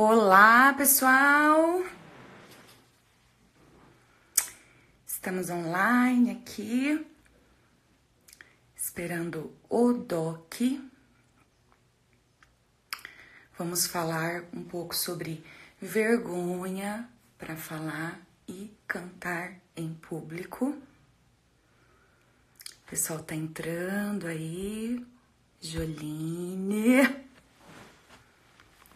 Olá, pessoal! Estamos online aqui, esperando o Doc. Vamos falar um pouco sobre vergonha para falar e cantar em público. O pessoal tá entrando aí. Joline.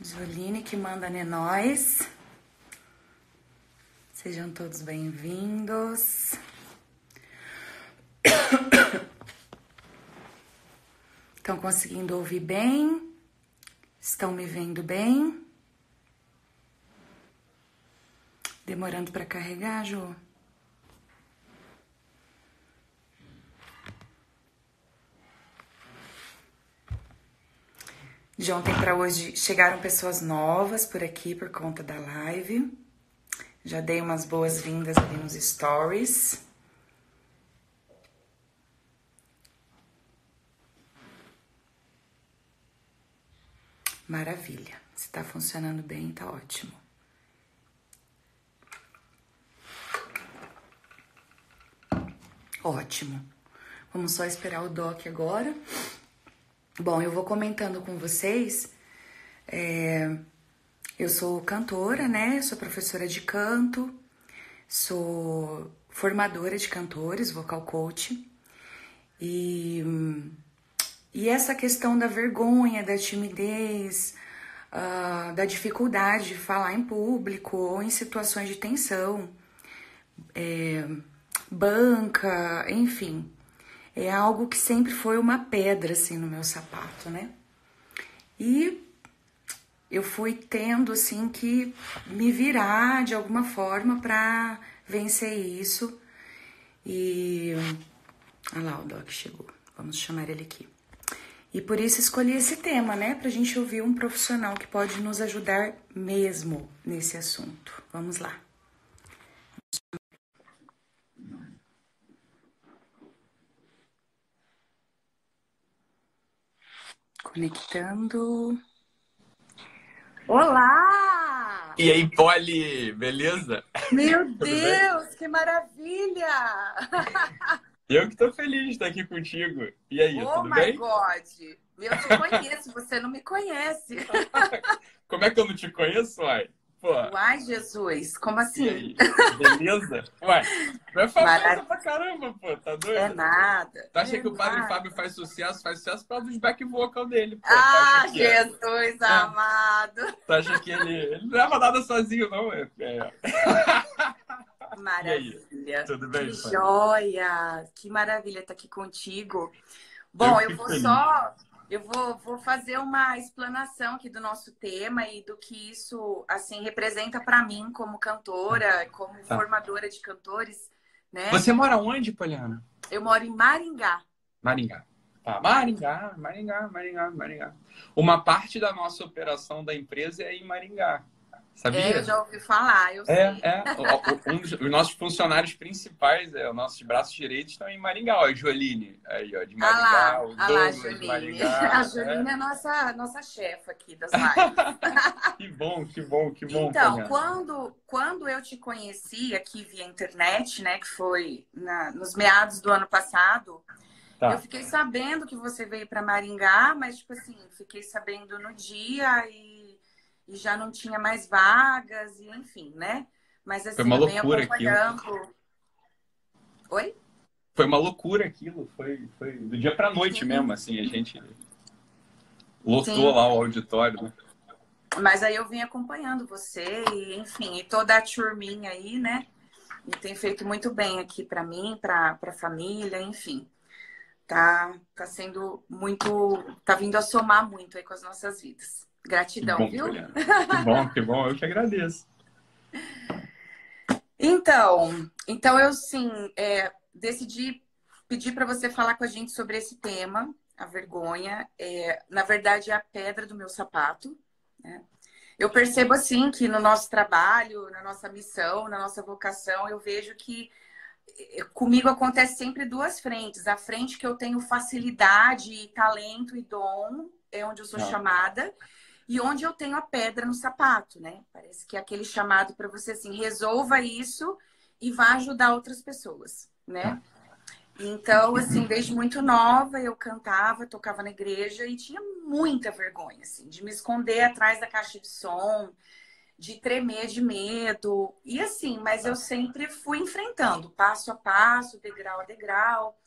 Joline que manda né nós. Sejam todos bem-vindos. Estão conseguindo ouvir bem? Estão me vendo bem? Demorando para carregar, Jô? De ontem para hoje chegaram pessoas novas por aqui por conta da live. Já dei umas boas-vindas ali nos stories. Maravilha. Se tá funcionando bem, tá ótimo. Ótimo. Vamos só esperar o doc agora. Bom, eu vou comentando com vocês. É, eu sou cantora, né? Sou professora de canto, sou formadora de cantores, vocal coach. E, e essa questão da vergonha, da timidez, uh, da dificuldade de falar em público ou em situações de tensão, é, banca, enfim é algo que sempre foi uma pedra assim no meu sapato, né? E eu fui tendo assim que me virar de alguma forma para vencer isso. E olha lá, o Doc chegou. Vamos chamar ele aqui. E por isso escolhi esse tema, né? Pra gente ouvir um profissional que pode nos ajudar mesmo nesse assunto. Vamos lá. Conectando. Olá! E aí, Polly, beleza? Meu Deus, que maravilha! Eu que tô feliz de estar aqui contigo. E aí, oh tudo bem? Oh my God! Eu te conheço, você não me conhece. Como é que eu não te conheço, uai? Pô. Uai, Jesus, como assim? Beleza? Uai, não é famosa pra caramba, pô, tá doido? É nada. Tu acha é que o Padre Fábio faz sucesso? Faz sucesso por causa dos back vocal dele, pô. Ah, Jesus é? amado. Tu acha que ele, ele não leva nada sozinho, não? É... é. Maravilha. Tudo bem? Que pai? joia! Que maravilha estar aqui contigo. Bom, eu, eu vou feliz. só eu vou, vou fazer uma explanação aqui do nosso tema e do que isso assim representa para mim como cantora, como tá. formadora de cantores, né? Você mora onde, Poliana? Eu moro em Maringá. Maringá. Tá. Maringá, Maringá, Maringá, Maringá. Uma parte da nossa operação da empresa é em Maringá. Sabia? É, eu já ouvi falar, eu é, sei. É, um dos, os nossos funcionários principais, é, os nossos braços direitos estão em Maringá. Ó, a Joline, aí, ó, de Maringá, ah lá, o ah Douglas, lá, Maringá. A Joline é, é nossa, nossa chefa aqui das lives. que bom, que bom, que bom. Então, quando, quando eu te conheci aqui via internet, né, que foi na, nos meados do ano passado, tá. eu fiquei sabendo que você veio para Maringá, mas, tipo assim, fiquei sabendo no dia e e já não tinha mais vagas, e enfim, né? Mas assim, foi uma loucura acompanhando. Aquilo. Oi? Foi uma loucura aquilo, foi, foi do dia pra noite Sim. mesmo, assim, a gente lotou Sim. lá o auditório, né? Mas aí eu vim acompanhando você, e enfim, e toda a turminha aí, né? E tem feito muito bem aqui para mim, para a família, enfim. Tá, tá sendo muito. tá vindo a somar muito aí com as nossas vidas. Gratidão, que bom, viu? Que bom, que bom, eu que agradeço. Então, então eu sim é, decidi pedir para você falar com a gente sobre esse tema, a vergonha. É, na verdade, é a pedra do meu sapato. Né? Eu percebo assim que no nosso trabalho, na nossa missão, na nossa vocação, eu vejo que é, comigo acontece sempre duas frentes. A frente que eu tenho facilidade, talento e dom, é onde eu sou Não. chamada. E onde eu tenho a pedra no sapato, né? Parece que é aquele chamado para você assim, resolva isso e vá ajudar outras pessoas, né? Então, assim, desde muito nova eu cantava, tocava na igreja e tinha muita vergonha, assim, de me esconder atrás da caixa de som, de tremer de medo. E assim, mas eu sempre fui enfrentando, passo a passo, degrau a degrau.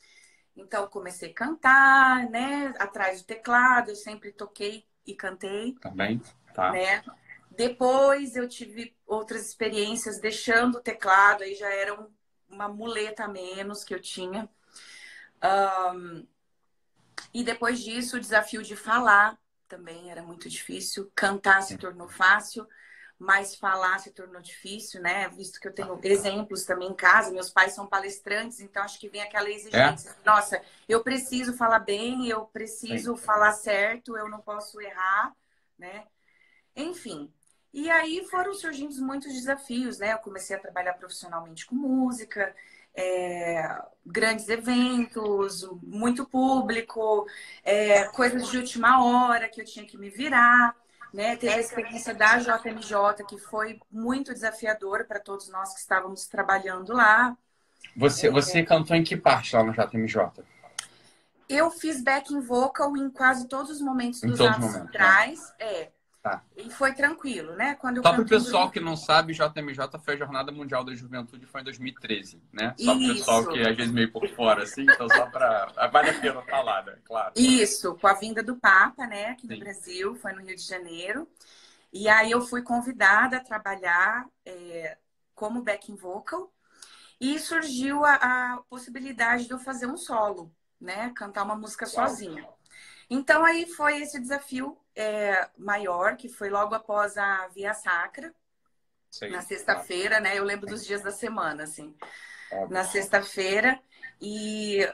Então, comecei a cantar, né? Atrás do teclado, eu sempre toquei e cantei. Também, tá. Né? Depois eu tive outras experiências deixando o teclado, aí já era um, uma muleta a menos que eu tinha. Um, e depois disso, o desafio de falar também era muito difícil. Cantar se tornou fácil, mas falar se tornou difícil, né? Visto que eu tenho exemplos também em casa, meus pais são palestrantes, então acho que vem aquela exigência. É? Nossa, eu preciso falar bem, eu preciso falar certo, eu não posso errar, né? Enfim. E aí foram surgindo muitos desafios, né? Eu comecei a trabalhar profissionalmente com música, é, grandes eventos, muito público, é, coisas de última hora que eu tinha que me virar. Né? Teve a experiência da JMJ, que foi muito desafiadora para todos nós que estávamos trabalhando lá. Você, é, você cantou em que parte lá no JMJ? Eu fiz backing vocal em quase todos os momentos dos anos centrais. Né? É. Tá. E foi tranquilo, né? Quando Só para o pessoal que não sabe, JMJ foi a Jornada Mundial da Juventude, foi em 2013, né? Só para o pessoal que às vezes meio por fora, assim, então só para... Vale a pena falar, né? Claro. Isso, com a vinda do Papa, né? Aqui no Sim. Brasil, foi no Rio de Janeiro. E aí eu fui convidada a trabalhar é, como backing vocal e surgiu a, a, possibilidade de eu fazer um solo, né? Cantar uma música Uau. sozinha. Então aí foi esse desafio é, maior, que foi logo após a Via Sacra, Sim, na sexta-feira, né? Eu lembro dos dias da semana, assim. É. Na sexta-feira. E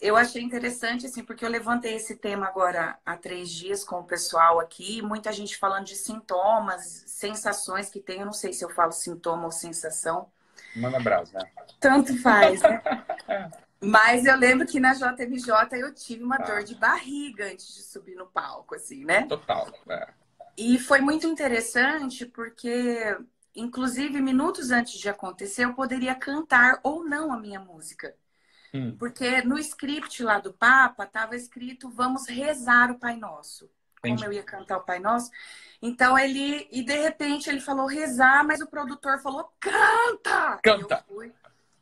eu achei interessante, assim, porque eu levantei esse tema agora há três dias com o pessoal aqui, muita gente falando de sintomas, sensações que tem. Eu não sei se eu falo sintoma ou sensação. Manda brasa, né? Tanto faz, né? Mas eu lembro que na JMJ eu tive uma ah. dor de barriga antes de subir no palco, assim, né? Total. É. E foi muito interessante porque, inclusive, minutos antes de acontecer, eu poderia cantar ou não a minha música. Hum. Porque no script lá do Papa estava escrito vamos rezar o Pai Nosso. Entendi. Como eu ia cantar o Pai Nosso. Então ele, e de repente ele falou rezar, mas o produtor falou canta! Canta! Eu fui,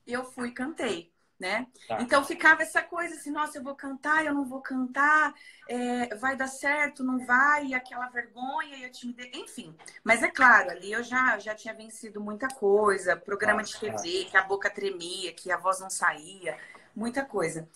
eu fui cantei né? Tá. Então ficava essa coisa assim, nossa, eu vou cantar, eu não vou cantar, é, vai dar certo, não vai, e aquela vergonha e a timidez, enfim. Mas é claro, ali eu já, já tinha vencido muita coisa, programa de TV, que a boca tremia, que a voz não saía, muita coisa.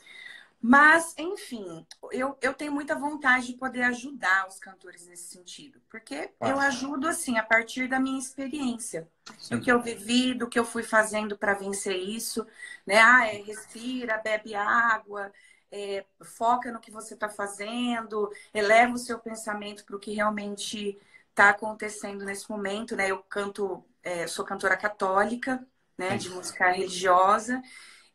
Mas, enfim, eu, eu tenho muita vontade de poder ajudar os cantores nesse sentido. Porque ah. eu ajudo, assim, a partir da minha experiência. Sim. Do que eu vivi, do que eu fui fazendo para vencer isso. Né? Ah, é, respira, bebe água, é, foca no que você está fazendo, eleva o seu pensamento para o que realmente está acontecendo nesse momento. Né? Eu canto, é, sou cantora católica, né, de música religiosa.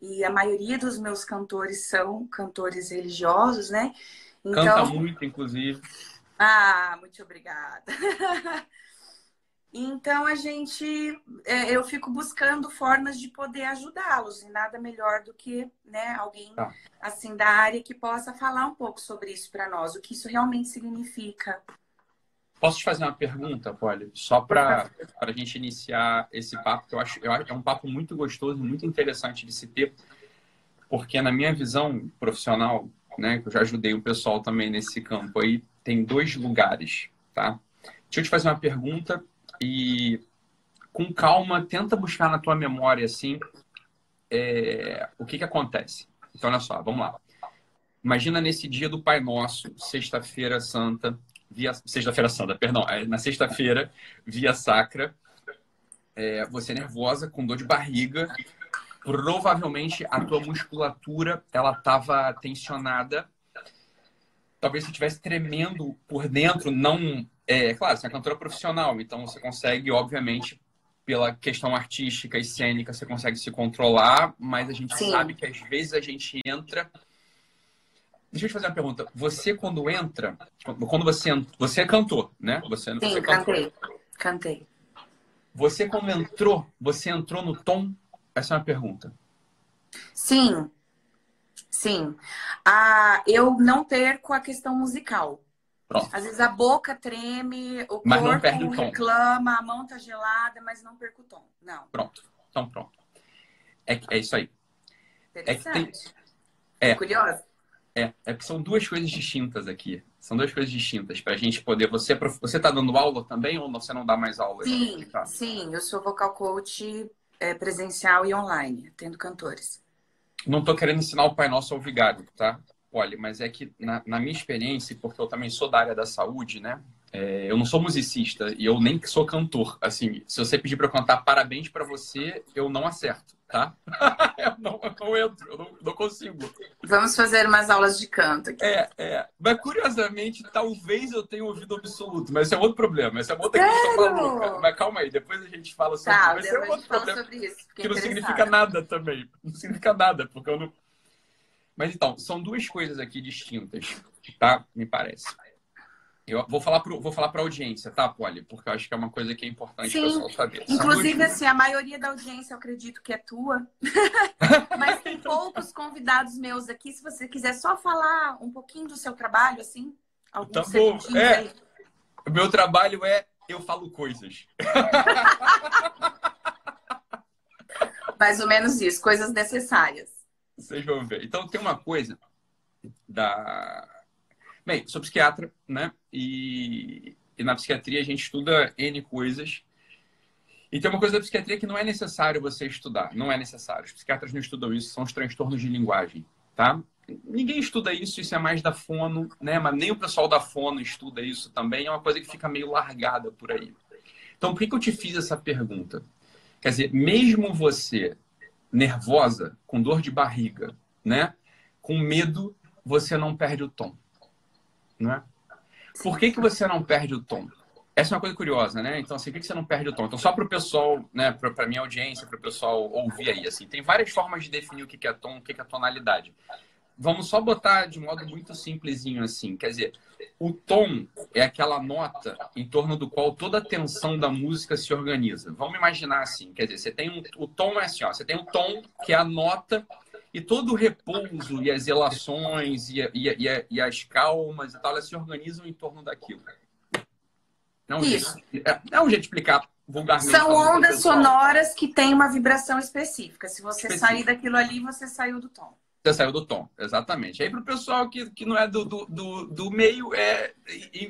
E a maioria dos meus cantores são cantores religiosos, né? Então... Canta muito, inclusive. Ah, muito obrigada. então a gente, é, eu fico buscando formas de poder ajudá-los e nada melhor do que, né, alguém tá. assim da área que possa falar um pouco sobre isso para nós, o que isso realmente significa. Posso te fazer uma pergunta, Polly? Só para a gente iniciar esse papo, que eu acho, eu acho que é um papo muito gostoso, muito interessante de se ter, porque na minha visão profissional, né, que eu já ajudei o pessoal também nesse campo aí, tem dois lugares, tá? Deixa eu te fazer uma pergunta e com calma tenta buscar na tua memória assim é, o que que acontece. Então olha só, vamos lá. Imagina nesse dia do Pai Nosso, sexta-feira santa, via sexta-feira santa, perdão, é, na sexta-feira, via sacra, é, você é nervosa, com dor de barriga, provavelmente a tua musculatura ela estava tensionada, talvez você estivesse tremendo por dentro, não é claro, você é cantora profissional, então você consegue, obviamente, pela questão artística e cênica, você consegue se controlar, mas a gente Sim. sabe que às vezes a gente entra deixa eu te fazer uma pergunta. Você, quando entra, quando você, você é cantor, né? Você, Sim, você cantei. Cantei. Você, quando entrou, você entrou no tom? Essa é uma pergunta. Sim. Sim. Ah, eu não perco a questão musical. Pronto. Às vezes a boca treme, o Mas corpo o reclama, a mão tá gelada, mas não perco o tom. Não. Pronto. Então, pronto. É, é isso aí. É que tem- Interessante. é. Curiosa? É, é que são duas coisas distintas aqui. São duas coisas distintas para a gente poder. Você, é você tá dando aula também ou você não dá mais aula? Sim, Tá. sim. Eu sou vocal coach é, presencial e online, tendo cantores. Não tô querendo ensinar o Pai Nosso ao vigário, tá? Olha, mas é que na, na minha experiência, porque eu também sou da área da saúde, né? É, eu não sou musicista e eu nem sou cantor. Assim, se você pedir para eu cantar parabéns para você, eu não acerto, tá? eu, não, eu não entro, eu não, não consigo. Vamos fazer umas aulas de canto aqui. É, é. Mas curiosamente, talvez eu tenha ouvido absoluto, mas esse é outro problema. Essa é outra questão maluca. Mas calma aí, depois a gente fala sobre Tá, mas esse é um outro problema isso. Que não significa nada também. Não significa nada, porque eu não. Mas então, são duas coisas aqui distintas, tá? Me parece. Eu vou falar pro, vou falar para audiência, tá, Polly? Porque eu acho que é uma coisa que é importante Sim. o pessoal saber. Inclusive, duas- assim, a maioria da audiência eu acredito que é tua. Mas tem poucos convidados meus aqui. Se você quiser só falar um pouquinho do seu trabalho, assim, alguns Tá bom. segundinhos É. aí. O meu trabalho é eu falo coisas. Mais ou menos isso, coisas necessárias. Vocês vão ver. Então, tem uma coisa da. Bem, sou psiquiatra, né? E, e na psiquiatria a gente estuda N coisas. E tem uma coisa da psiquiatria que não é necessário você estudar. Não é necessário. Os psiquiatras não estudam isso, são os transtornos de linguagem, tá? Ninguém estuda isso, isso é mais da fono, né? Mas nem o pessoal da fono estuda isso também. É uma coisa que fica meio largada por aí. Então, por que, que eu te fiz essa pergunta? Quer dizer, mesmo você nervosa, com dor de barriga, né? Com medo, você não perde o tom, né? Por que, que você não perde o tom? Essa é uma coisa curiosa, né? Então, assim, por que você não perde o tom? Então, só para o pessoal, né, para minha audiência, para o pessoal ouvir aí, assim, tem várias formas de definir o que é tom, o que que é tonalidade. Vamos só botar de modo muito simplesinho assim, quer dizer, o tom é aquela nota em torno do qual toda a tensão da música se organiza. Vamos imaginar assim, quer dizer, você tem um, o tom é assim, ó, você tem o tom que é a nota e todo o repouso e as elações e, e, e, e as calmas e tal, elas se organizam em torno daquilo. É um, Isso. Jeito, é, é um jeito de explicar vulgarmente. São ondas sonoras que têm uma vibração específica. Se você Específica. sair daquilo ali, você saiu do tom. Você saiu do tom, exatamente. Aí para o pessoal que, que não é do, do, do, do meio, é,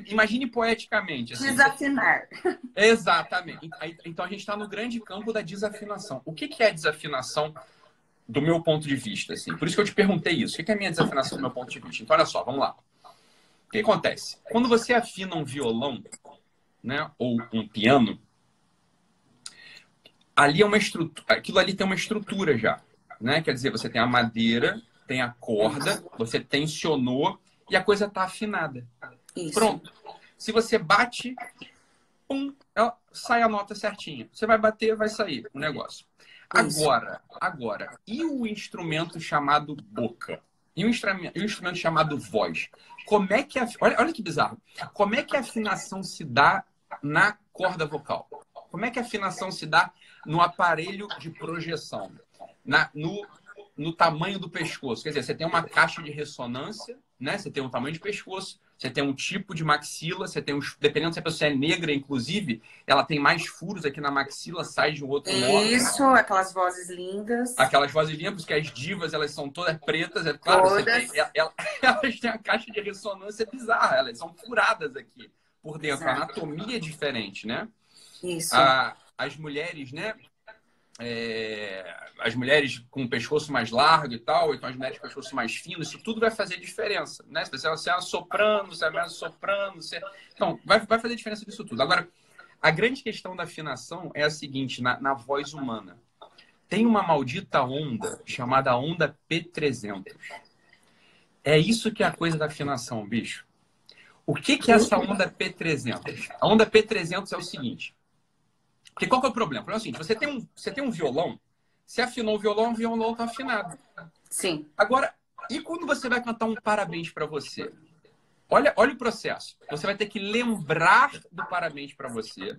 imagine poeticamente. Assim, Desafinar. Exatamente. Então a gente está no grande campo da desafinação. O que, que é desafinação do meu ponto de vista? Assim? Por isso que eu te perguntei isso. O que é a minha desafinação do meu ponto de vista? Então olha só, vamos lá. O que acontece? Quando você afina um violão, né, ou um piano, ali é uma estrutura, aquilo ali tem uma estrutura já, né? Quer dizer, você tem a madeira, tem a corda, você tensionou e a coisa está afinada. Isso. Pronto. Se você bate, pum, sai a nota certinha. Você vai bater, vai sair o negócio. Agora, agora, e o instrumento chamado boca? E o instrumento, instrumento chamado voz? Como é que a, olha, olha que bizarro. Como é que a afinação se dá na corda vocal? Como é que a afinação se dá no aparelho de projeção? Na, no, no tamanho do pescoço. Quer dizer, você tem uma caixa de ressonância, né? Você tem um tamanho de pescoço, você tem um tipo de maxila, você tem uns. Dependendo se a pessoa é negra, inclusive, ela tem mais furos aqui na maxila, sai de um outro modo. Isso, aquelas vozes lindas. Aquelas vozes lindas, porque as divas, elas são todas pretas, é claro, tem- ela- elas têm a caixa de ressonância bizarra, elas são furadas aqui por dentro. A Exato. anatomia é diferente, né? Isso. A- as mulheres, né? é, as mulheres com o pescoço mais largo e tal, então as mulheres com o pescoço mais fino, isso tudo vai fazer diferença, né? Se você é uma soprano, se é mais soprano, você... então vai, vai fazer diferença disso tudo. Agora, a grande questão da afinação é a seguinte, na, na voz humana, tem uma maldita onda chamada onda P300. É isso que é a coisa da afinação, bicho. O que, que é essa onda P300? A onda P300 é o seguinte. Porque qual que é o problema? O problema é o seguinte, você tem um, você tem um violão, você afinou o violão, o violão está afinado. Sim. Agora, e quando você vai cantar um parabéns para você? Olha, olha o processo. Você vai ter que lembrar do parabéns para você.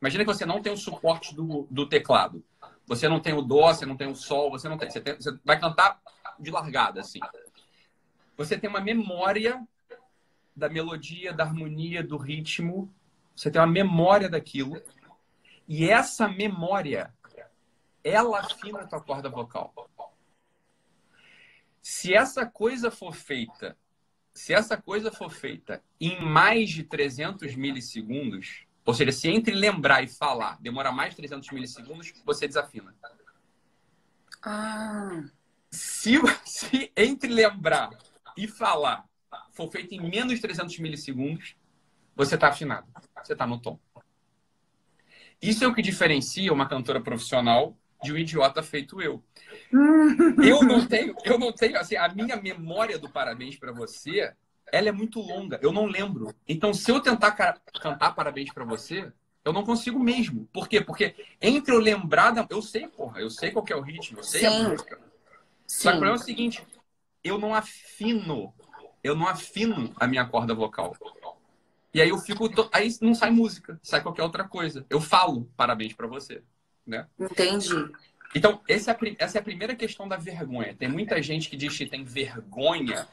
Imagina que você não tem o suporte do, do teclado. Você não tem o dó, você não tem o sol, você não tem. Você, tem, você vai cantar de largada, assim. Você tem uma memória da melodia, da harmonia, do ritmo. Você tem uma memória daquilo. E essa memória, ela afina a tua corda vocal. Se essa coisa for feita, se essa coisa for feita em mais de 300 milissegundos, ou seja, se entre lembrar e falar demora mais de 300 milissegundos, você desafina. Ah. Se, se entre lembrar e falar for feito em menos de 300 milissegundos, você está afinado. Você está no tom. Isso é o que diferencia uma cantora profissional de um idiota feito eu. eu não tenho, eu não tenho, assim, a minha memória do parabéns para você, ela é muito longa. Eu não lembro. Então, se eu tentar cantar parabéns para você, eu não consigo mesmo. Por quê? Porque entre eu lembrar da... Eu sei, porra, eu sei qual é o ritmo, eu sei Sim. a música. Sim. Só que o problema é o seguinte, eu não afino, eu não afino a minha corda vocal. E aí eu fico, aí não sai música, sai qualquer outra coisa. Eu falo parabéns para você, né? Entendi. Então, essa é, a, essa é a primeira questão da vergonha. Tem muita gente que diz que tem vergonha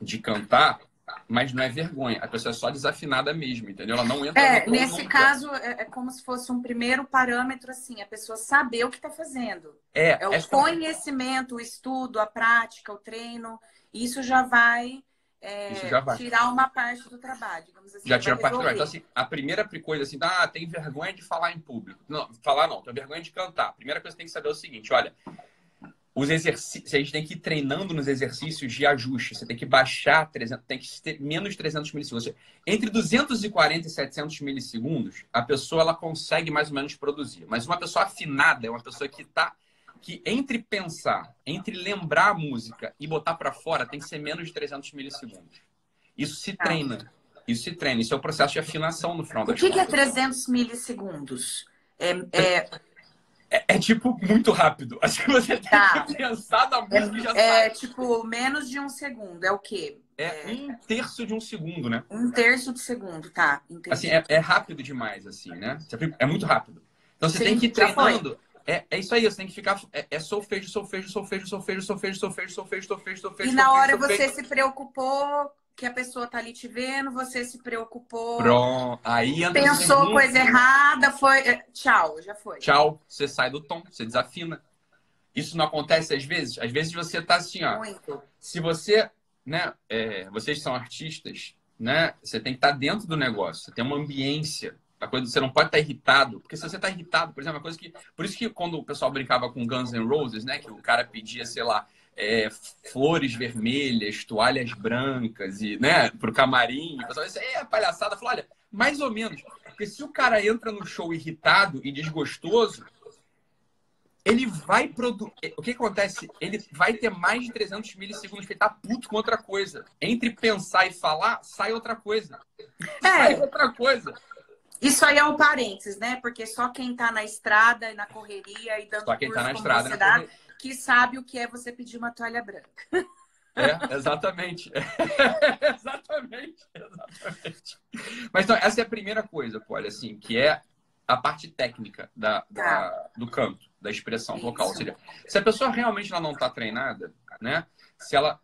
de cantar, mas não é vergonha. A pessoa é só desafinada mesmo, entendeu? Ela não entra É, nesse nunca. caso, é, é, como se fosse um primeiro parâmetro, assim, a pessoa saber o que está fazendo. É, é o conhecimento, o estudo, a prática, o treino. Isso já vai é, tirar uma parte do trabalho, digamos assim. Já tira parte do trabalho. Então, assim, a primeira coisa, assim, ah, tem vergonha de falar em público. Não, falar não, tem vergonha de cantar. A primeira coisa que você tem que saber é o seguinte, olha, os exercícios, a gente tem que ir treinando nos exercícios de ajuste. Você tem que baixar 300, tem que ter menos 300 milissegundos. Entre 240 e 700 milissegundos, a pessoa ela consegue mais ou menos produzir. Mas uma pessoa afinada é uma pessoa que está que entre pensar, entre lembrar a música e botar para fora, tem que ser menos de 300 milissegundos. Isso se tá. treina. Isso se treina. Isso é o processo de afinação no final O que, que é 300 milissegundos? É, é... É, é, tipo muito rápido. Acho que você tem tá. que pensar na música é, e já É sai. tipo menos de um segundo. É o quê? É, é, um terço de um segundo, né? Um terço de segundo, tá. Entendi. Assim, é, é rápido demais, assim, né? É muito rápido. Então você Sim, tem que ir treinando. É, é isso aí, você tem que ficar. É, é solfejo, solfejo, solfejo, solfejo, solfejo, solfejo, solfejo, solfejo, solfejo. E na hora você se preocupou que a pessoa tá ali te vendo, você se preocupou. Pronto. Aí entra Pensou coisa errada, foi. Tchau, já foi. Tchau, você sai do tom, você desafina. Isso não acontece às vezes? Às vezes você tá assim, ó. Muito. Se você, né, é, vocês são artistas, né? Você tem que estar tá dentro do negócio, você tem uma ambiência a coisa você não pode estar irritado, porque se você está irritado, por exemplo, uma coisa que. Por isso que quando o pessoal brincava com Guns N' Roses, né? Que o cara pedia, sei lá, é, flores vermelhas, toalhas brancas, e, né, pro camarim, o pessoal disse, é palhaçada. Falou, olha, mais ou menos. Porque se o cara entra no show irritado e desgostoso, ele vai produzir. O que acontece? Ele vai ter mais de 300 milissegundos que ele tá puto com outra coisa. Entre pensar e falar, sai outra coisa. É. Sai outra coisa. Isso aí é um parênteses, né? Porque só quem tá na estrada e na correria e dando só quem tá na estrada dá, que sabe o que é você pedir uma toalha branca. É, exatamente. exatamente, exatamente. Mas então, essa é a primeira coisa, olha, assim, que é a parte técnica da, da tá. do canto, da expressão Isso. vocal. Ou seja, se a pessoa realmente ela não está treinada, né? Se ela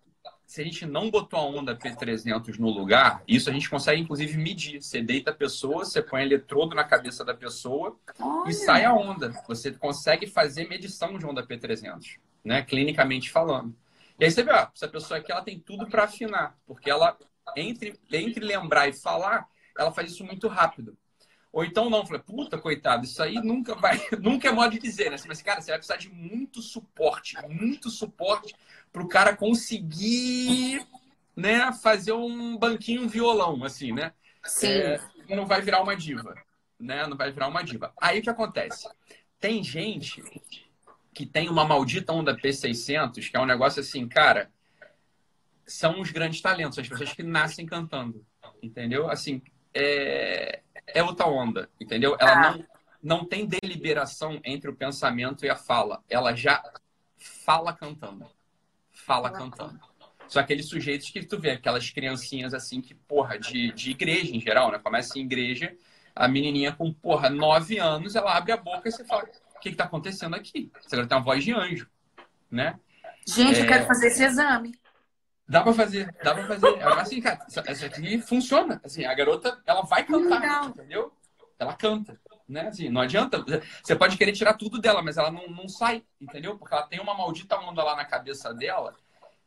se a gente não botou a onda P300 no lugar, isso a gente consegue inclusive medir. Você deita a pessoa, você põe eletrodo na cabeça da pessoa Olha. e sai a onda. Você consegue fazer medição de onda P300, né? Clinicamente falando. E aí você vê, ó, essa pessoa aqui ela tem tudo para afinar, porque ela entre entre lembrar e falar, ela faz isso muito rápido. Ou então não, falei, puta, coitado, isso aí nunca vai, nunca é modo de dizer, né? Mas, cara, você vai precisar de muito suporte, muito suporte para o cara conseguir, né, fazer um banquinho violão, assim, né? Sim. É, não vai virar uma diva, né? Não vai virar uma diva. Aí o que acontece? Tem gente que tem uma maldita onda P600, que é um negócio assim, cara, são os grandes talentos, as pessoas que nascem cantando, entendeu? Assim, é, é outra onda, entendeu? Ela ah. não, não tem deliberação entre o pensamento e a fala. Ela já fala cantando. Fala cantando. São aqueles sujeitos que tu vê, aquelas criancinhas assim que, porra, de, de igreja em geral, né? Começa em igreja, a menininha com, porra, nove anos, ela abre a boca e você fala, o que que tá acontecendo aqui? Você tem uma voz de anjo, né? Gente, é... eu quero fazer esse exame. Dá pra fazer, dá pra fazer. Assim, cara, essa aqui funciona. Assim, a garota, ela vai cantar, Legal. entendeu? Ela canta, né? Assim, não adianta. Você pode querer tirar tudo dela, mas ela não, não sai, entendeu? Porque ela tem uma maldita onda lá na cabeça dela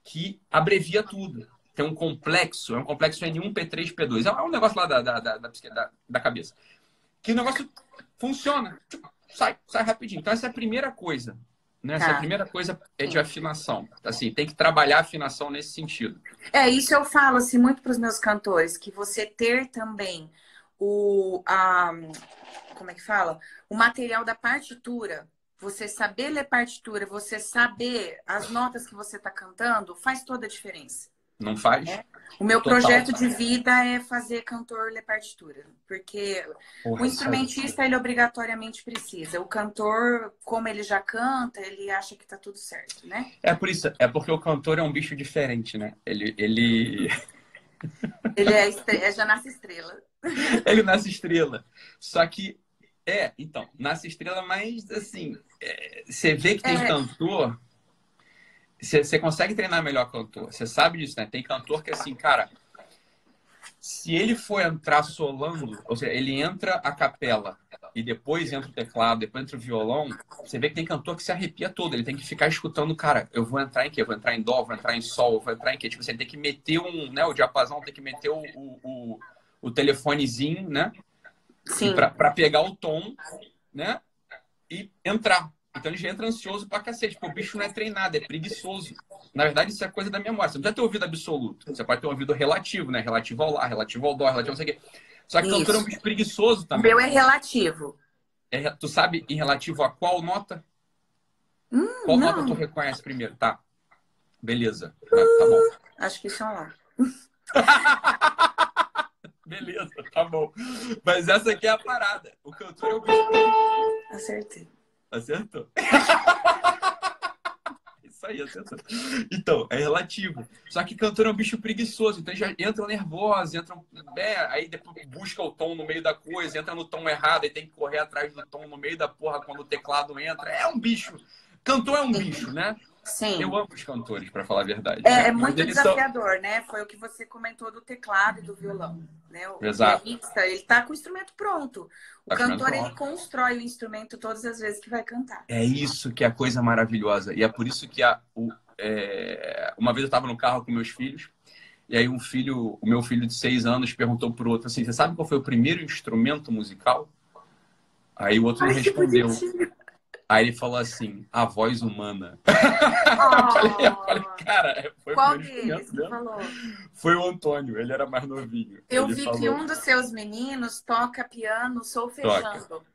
que abrevia tudo. Tem um complexo, é um complexo N1, P3, P2. É um negócio lá da, da, da, da, da cabeça. Que o negócio funciona. Sai, sai rapidinho. Então, essa é a primeira coisa. Né? Essa tá. é a tá. primeira coisa é de afinação. Assim, tem que trabalhar a afinação nesse sentido. É, isso eu falo assim, muito para os meus cantores, que você ter também o. A, como é que fala? O material da partitura você saber ler partitura, você saber as notas que você está cantando, faz toda a diferença. Não faz? É. O meu Total. projeto de vida é fazer cantor ler partitura, porque Porra, o instrumentista ele obrigatoriamente precisa. O cantor, como ele já canta, ele acha que está tudo certo, né? É por isso, é porque o cantor é um bicho diferente, né? Ele ele ele é, é já nasce estrela. ele nasce estrela. Só que é, então, nasce estrela, mas assim, é, você vê que tem é. cantor. Você, você consegue treinar melhor cantor. Você sabe disso, né? Tem cantor que assim, cara, se ele for entrar solando, ou seja, ele entra a capela e depois entra o teclado, depois entra o violão, você vê que tem cantor que se arrepia todo. Ele tem que ficar escutando, cara, eu vou entrar em quê? Eu vou entrar em dó, vou entrar em sol, vou entrar em quê? Tipo, você tem que meter um, né, o diapasão, tem que meter o, o, o, o telefonezinho, né? para pegar o tom, né? E entrar. Então ele já entra ansioso pra cacete. Porque o bicho não é treinado, é preguiçoso. Na verdade, isso é coisa da memória. Você não precisa ter ouvido absoluto. Você pode ter um ouvido relativo, né? Relativo ao lá, relativo ao dó, relativo ao não sei o quê. Só que isso. cantor é um bicho preguiçoso também. O meu é relativo. É, tu sabe em relativo a qual nota? Hum, qual não. nota tu reconhece primeiro? Tá. Beleza. Tá, tá bom. Acho que isso é lá. Beleza, tá bom. Mas essa aqui é a parada. O cantor é o bicho. Acertei. Acertou? Isso aí, acertou. Então, é relativo. Só que cantor é um bicho preguiçoso. Então já entra nervosa, entra. É, aí depois busca o tom no meio da coisa, entra no tom errado, e tem que correr atrás do tom no meio da porra quando o teclado entra. É um bicho. Cantor é um bicho, né? Sim. Eu amo os cantores, para falar a verdade. É, é muito desafiador, são... né? Foi o que você comentou do teclado e do violão. Né? O Exato. ele tá com o instrumento pronto. O tá cantor, ele constrói o instrumento todas as vezes que vai cantar. É isso que é a coisa maravilhosa. E é por isso que a, o, é... uma vez eu estava no carro com meus filhos, e aí um filho, o meu filho de seis anos, perguntou pro outro assim, você sabe qual foi o primeiro instrumento musical? Aí o outro Ai, respondeu. Aí ele falou assim, a voz humana. Oh. eu, falei, eu, falei, cara, foi Qual deles que falou? Foi o Antônio, ele era mais novinho. Eu ele vi falou... que um dos seus meninos toca piano solfejando. Toca.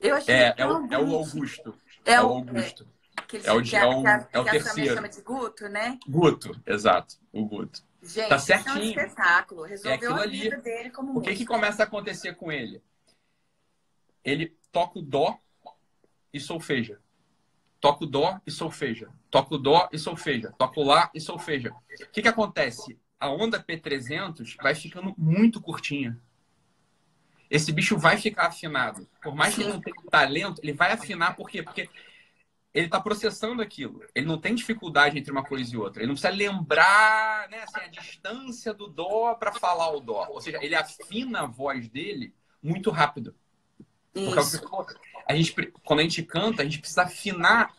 Eu achei é, é, o, é o Augusto. É, é o Augusto. É, é, o, que, é o, é o terceiro. chama de Guto, né? Guto, exato, o Guto. Gente, tá certinho. é um espetáculo. Resolveu é a vida ali. dele como O que, que começa a acontecer com ele? Ele toca o dó e solfeja. Toco dó e solfeja. Toco dó e solfeja. Toco lá e solfeja. O que, que acontece? A onda P300 vai ficando muito curtinha. Esse bicho vai ficar afinado. Por mais que ele não tenha talento, ele vai afinar. Por quê? Porque ele está processando aquilo. Ele não tem dificuldade entre uma coisa e outra. Ele não precisa lembrar né, assim, a distância do dó para falar o dó. Ou seja, ele afina a voz dele muito rápido. Isso. A gente, quando a gente canta, a gente precisa afinar,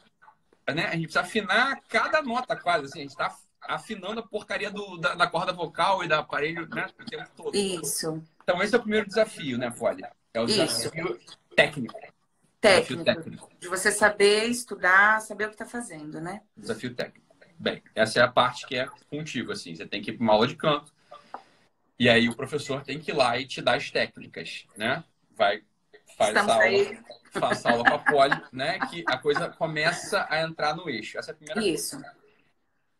né? A gente precisa afinar cada nota quase, assim. A gente está afinando a porcaria do, da, da, corda vocal e da aparelho, né? O tempo todo. Isso. Então, esse é o primeiro desafio, né, Polly? É o desafio Isso. técnico. Técnico. técnico. De você saber estudar, saber o que está fazendo, né? Desafio técnico. Bem, essa é a parte que é contigo, assim. Você tem que ir para uma aula de canto. E aí o professor tem que ir lá e te dar as técnicas, né? Vai faz Estamos aula, aí. faça aula com a Poli, né? Que a coisa começa a entrar no eixo. Essa é a primeira Isso. coisa.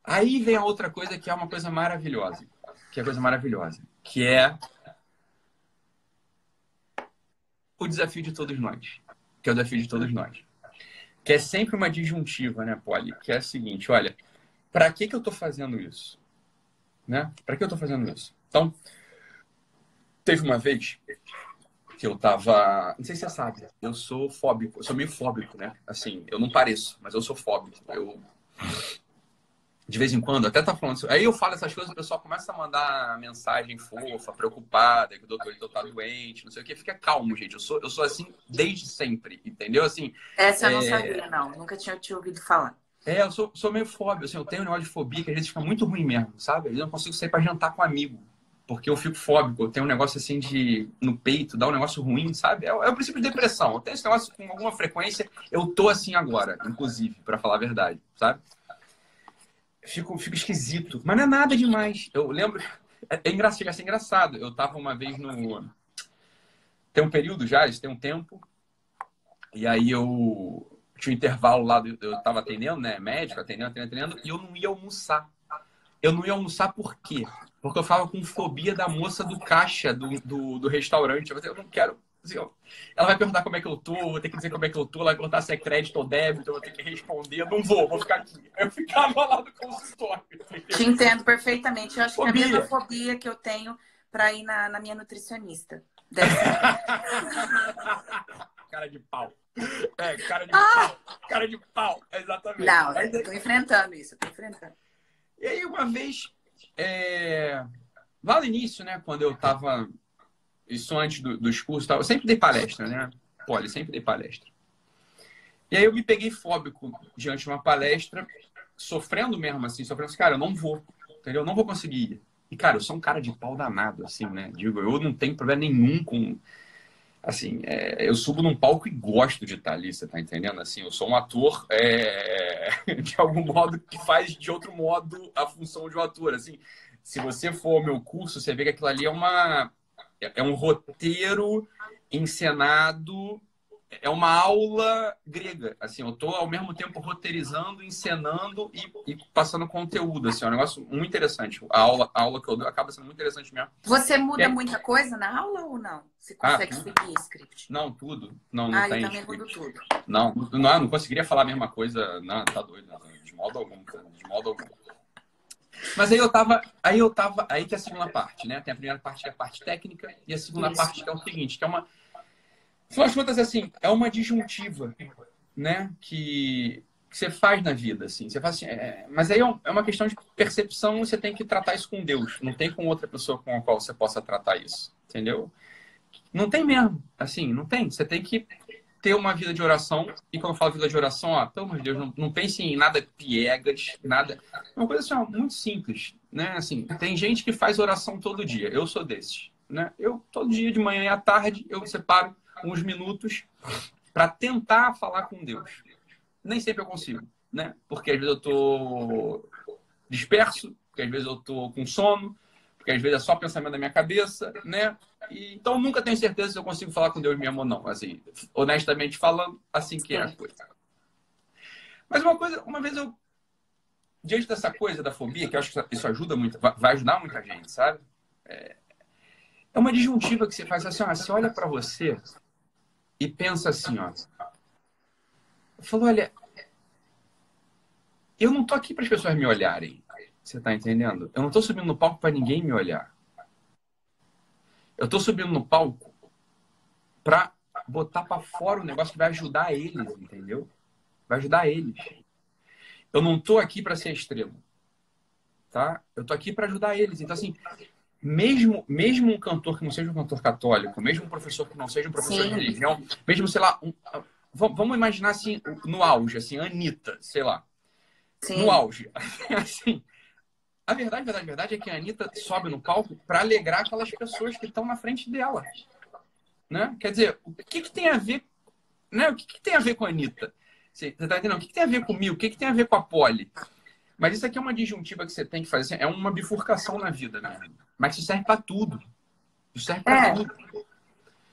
Aí vem a outra coisa que é uma coisa maravilhosa. Que é a coisa maravilhosa. Que é o desafio de todos nós. Que é o desafio de todos nós. Que é sempre uma disjuntiva, né, Poli? Que é a seguinte, olha, para que, que eu tô fazendo isso? Né? Para que eu tô fazendo isso? Então, teve uma vez que eu tava. Não sei se você sabe, eu sou fóbico, eu sou meio fóbico, né? Assim, eu não pareço, mas eu sou fóbico. Eu. De vez em quando, até tá falando isso. Aí eu falo essas coisas, o pessoal começa a mandar mensagem fofa, preocupada, que o doutor então tá doente, não sei o que. Fica calmo, gente. Eu sou, eu sou assim desde sempre, entendeu? Assim. Essa eu não é... sabia, não. Nunca tinha te ouvido falar. É, eu sou, sou meio fóbico, assim, eu tenho um negócio de fobia que às vezes fica muito ruim mesmo, sabe? Eu não consigo sair para jantar com um amigo porque eu fico fóbico, eu tenho um negócio assim de no peito, dá um negócio ruim, sabe? É, é o princípio de depressão. Eu tenho esse negócio com alguma frequência, eu tô assim agora, inclusive, para falar a verdade, sabe? Fico, fico esquisito, mas não é nada demais. Eu lembro, é, é engraçado, chega a ser engraçado. Eu tava uma vez no tem um período já, isso tem um tempo. E aí eu tinha um intervalo lá, eu tava atendendo, né, médico, atendendo, atendendo, atendendo, e eu não ia almoçar. Eu não ia almoçar por quê? Porque eu falo com fobia da moça do caixa do, do, do restaurante. Eu, eu não quero. Assim, ela vai perguntar como é que eu tô, vou ter que dizer como é que eu tô, ela vai perguntar se é crédito ou débito, eu vou ter que responder. Eu não vou, vou ficar aqui. Eu ficava lá no consultório. Te entendo perfeitamente. Eu acho fobia. que é a mesma fobia que eu tenho para ir na, na minha nutricionista. cara de pau. É, cara de ah! pau. Cara de pau, exatamente. Não, eu tô enfrentando isso, tô enfrentando. E aí, uma vez, é... lá no início, né, quando eu estava, isso antes do, dos cursos, eu sempre dei palestra, né? Poli, sempre dei palestra. E aí eu me peguei fóbico diante de uma palestra, sofrendo mesmo, assim, sofrendo assim, cara, eu não vou, entendeu? Eu não vou conseguir ir. E, cara, eu sou um cara de pau danado, assim, né? Digo, eu não tenho problema nenhum com assim, é, eu subo num palco e gosto de estar ali, você tá entendendo? Assim, eu sou um ator, é, de algum modo, que faz de outro modo a função de um ator. Assim, se você for ao meu curso, você vê que aquilo ali é uma é um roteiro encenado é uma aula grega. Assim, eu estou ao mesmo tempo roteirizando, encenando e, e, passando conteúdo. Assim, é um negócio muito interessante. A aula, a aula que eu dou acaba sendo muito interessante mesmo. Você muda é... muita coisa na aula ou não? Você ah, consegue ah, seguir script? Não, tudo. Não, não ah, tem eu também mudo tudo. Não, não, não conseguiria falar a mesma coisa. Não, tá doido. Não, de modo algum. De modo algum. Mas aí eu tava, aí eu tava, aí que é a segunda parte, né? Tem a primeira parte que é a parte técnica e a segunda Isso. parte que é o seguinte, que é uma Afinal de contas, assim, é uma disjuntiva, né? Que, que você faz na vida, assim. Você faz assim, é... mas aí é, é uma questão de percepção, você tem que tratar isso com Deus. Não tem com outra pessoa com a qual você possa tratar isso, entendeu? Não tem mesmo, assim, não tem. Você tem que ter uma vida de oração. E quando eu falo vida de oração, ó, pelo amor de Deus, não, não pense em nada piegas, nada. É uma coisa assim, ó, muito simples, né? Assim, tem gente que faz oração todo dia. Eu sou desses, né? Eu, todo dia, de manhã e à tarde, eu separo uns minutos para tentar falar com Deus. Nem sempre eu consigo, né? Porque às vezes eu estou disperso, porque às vezes eu estou com sono, porque às vezes é só pensamento na minha cabeça, né? E, então nunca tenho certeza se eu consigo falar com Deus mesmo ou não, assim, honestamente falando, assim que é a coisa. Mas uma coisa, uma vez eu diante dessa coisa da fobia, que eu acho que isso ajuda muito, vai ajudar muita gente, sabe? É, é uma disjuntiva que você faz assim, ó, você olha para você e pensa assim, ó. Falou, olha, eu não tô aqui para as pessoas me olharem. Você tá entendendo? Eu não tô subindo no palco para ninguém me olhar. Eu tô subindo no palco para botar para fora o negócio que vai ajudar eles, entendeu? Vai ajudar eles. Eu não tô aqui para ser estrela. Tá? Eu tô aqui para ajudar eles. Então assim, mesmo, mesmo um cantor que não seja um cantor católico, mesmo um professor que não seja um professor Sim. de religião, mesmo, sei lá, um, vamos imaginar assim, no auge, assim, Anitta, sei lá. Sim. No auge. assim, a verdade, a verdade, a verdade é que a Anitta sobe no palco para alegrar aquelas pessoas que estão na frente dela. Né? Quer dizer, o que, que tem a ver. Né? O que, que tem a ver com a Anitta? Você está entendendo? O que, que tem a ver com o que, que tem a ver com a Polly? Mas isso aqui é uma disjuntiva que você tem que fazer, é uma bifurcação na vida, né? Mas isso serve para tudo. Isso serve para é. tudo.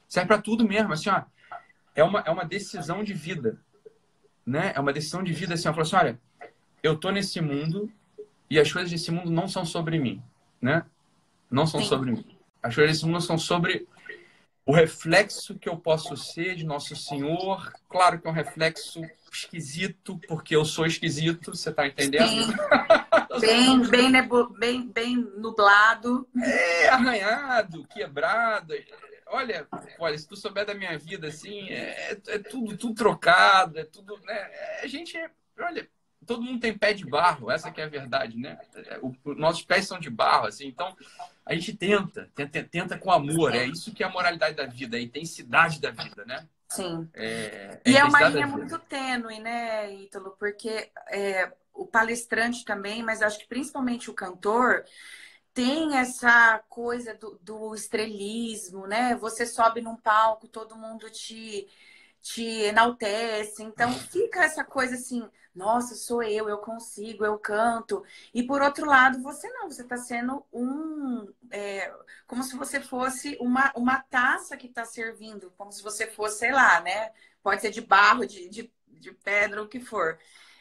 Serve para tudo mesmo, assim, ó. É uma, é uma decisão de vida, né? É uma decisão de vida, assim, ó. Assim, olha, eu tô nesse mundo e as coisas desse mundo não são sobre mim, né? Não são Sim. sobre mim. As coisas desse mundo são sobre o reflexo que eu posso ser de Nosso Senhor. Claro que é um reflexo esquisito, porque eu sou esquisito, você está entendendo? bem, bem, nebu... bem, bem nublado. É, arranhado, quebrado. Olha, olha, se tu souber da minha vida, assim, é, é tudo, tudo trocado, é tudo, né? A gente, olha, todo mundo tem pé de barro, essa que é a verdade, né? O, nossos pés são de barro, assim, então a gente tenta, tenta, tenta com amor, é isso que é a moralidade da vida, a intensidade da vida, né? Sim. É, e é uma linha muito tênue, né, Ítalo? Porque é, o palestrante também, mas acho que principalmente o cantor, tem essa coisa do, do estrelismo, né? Você sobe num palco, todo mundo te te enaltece. Então fica essa coisa assim, nossa, sou eu, eu consigo, eu canto. E por outro lado, você não, você está sendo um. É, como se você fosse uma, uma taça que está servindo, como se você fosse, sei lá, né? Pode ser de barro, de, de, de pedra, o que for.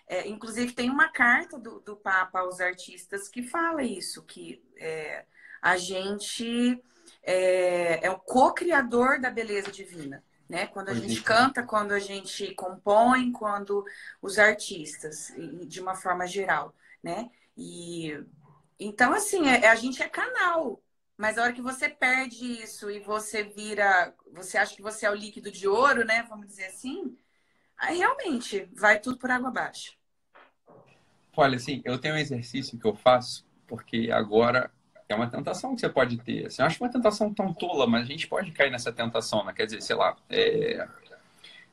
É, inclusive, tem uma carta do, do Papa aos artistas que fala isso, que é, a gente é, é o co-criador da beleza divina né? Quando a gente canta, quando a gente compõe, quando os artistas, de uma forma geral, né? E então assim, é, a gente é canal, mas a hora que você perde isso e você vira, você acha que você é o líquido de ouro, né? Vamos dizer assim, aí realmente vai tudo por água abaixo. Olha, assim, eu tenho um exercício que eu faço, porque agora é uma tentação que você pode ter. Assim, eu acho uma tentação tão tola, mas a gente pode cair nessa tentação, né? Quer dizer, sei lá, é...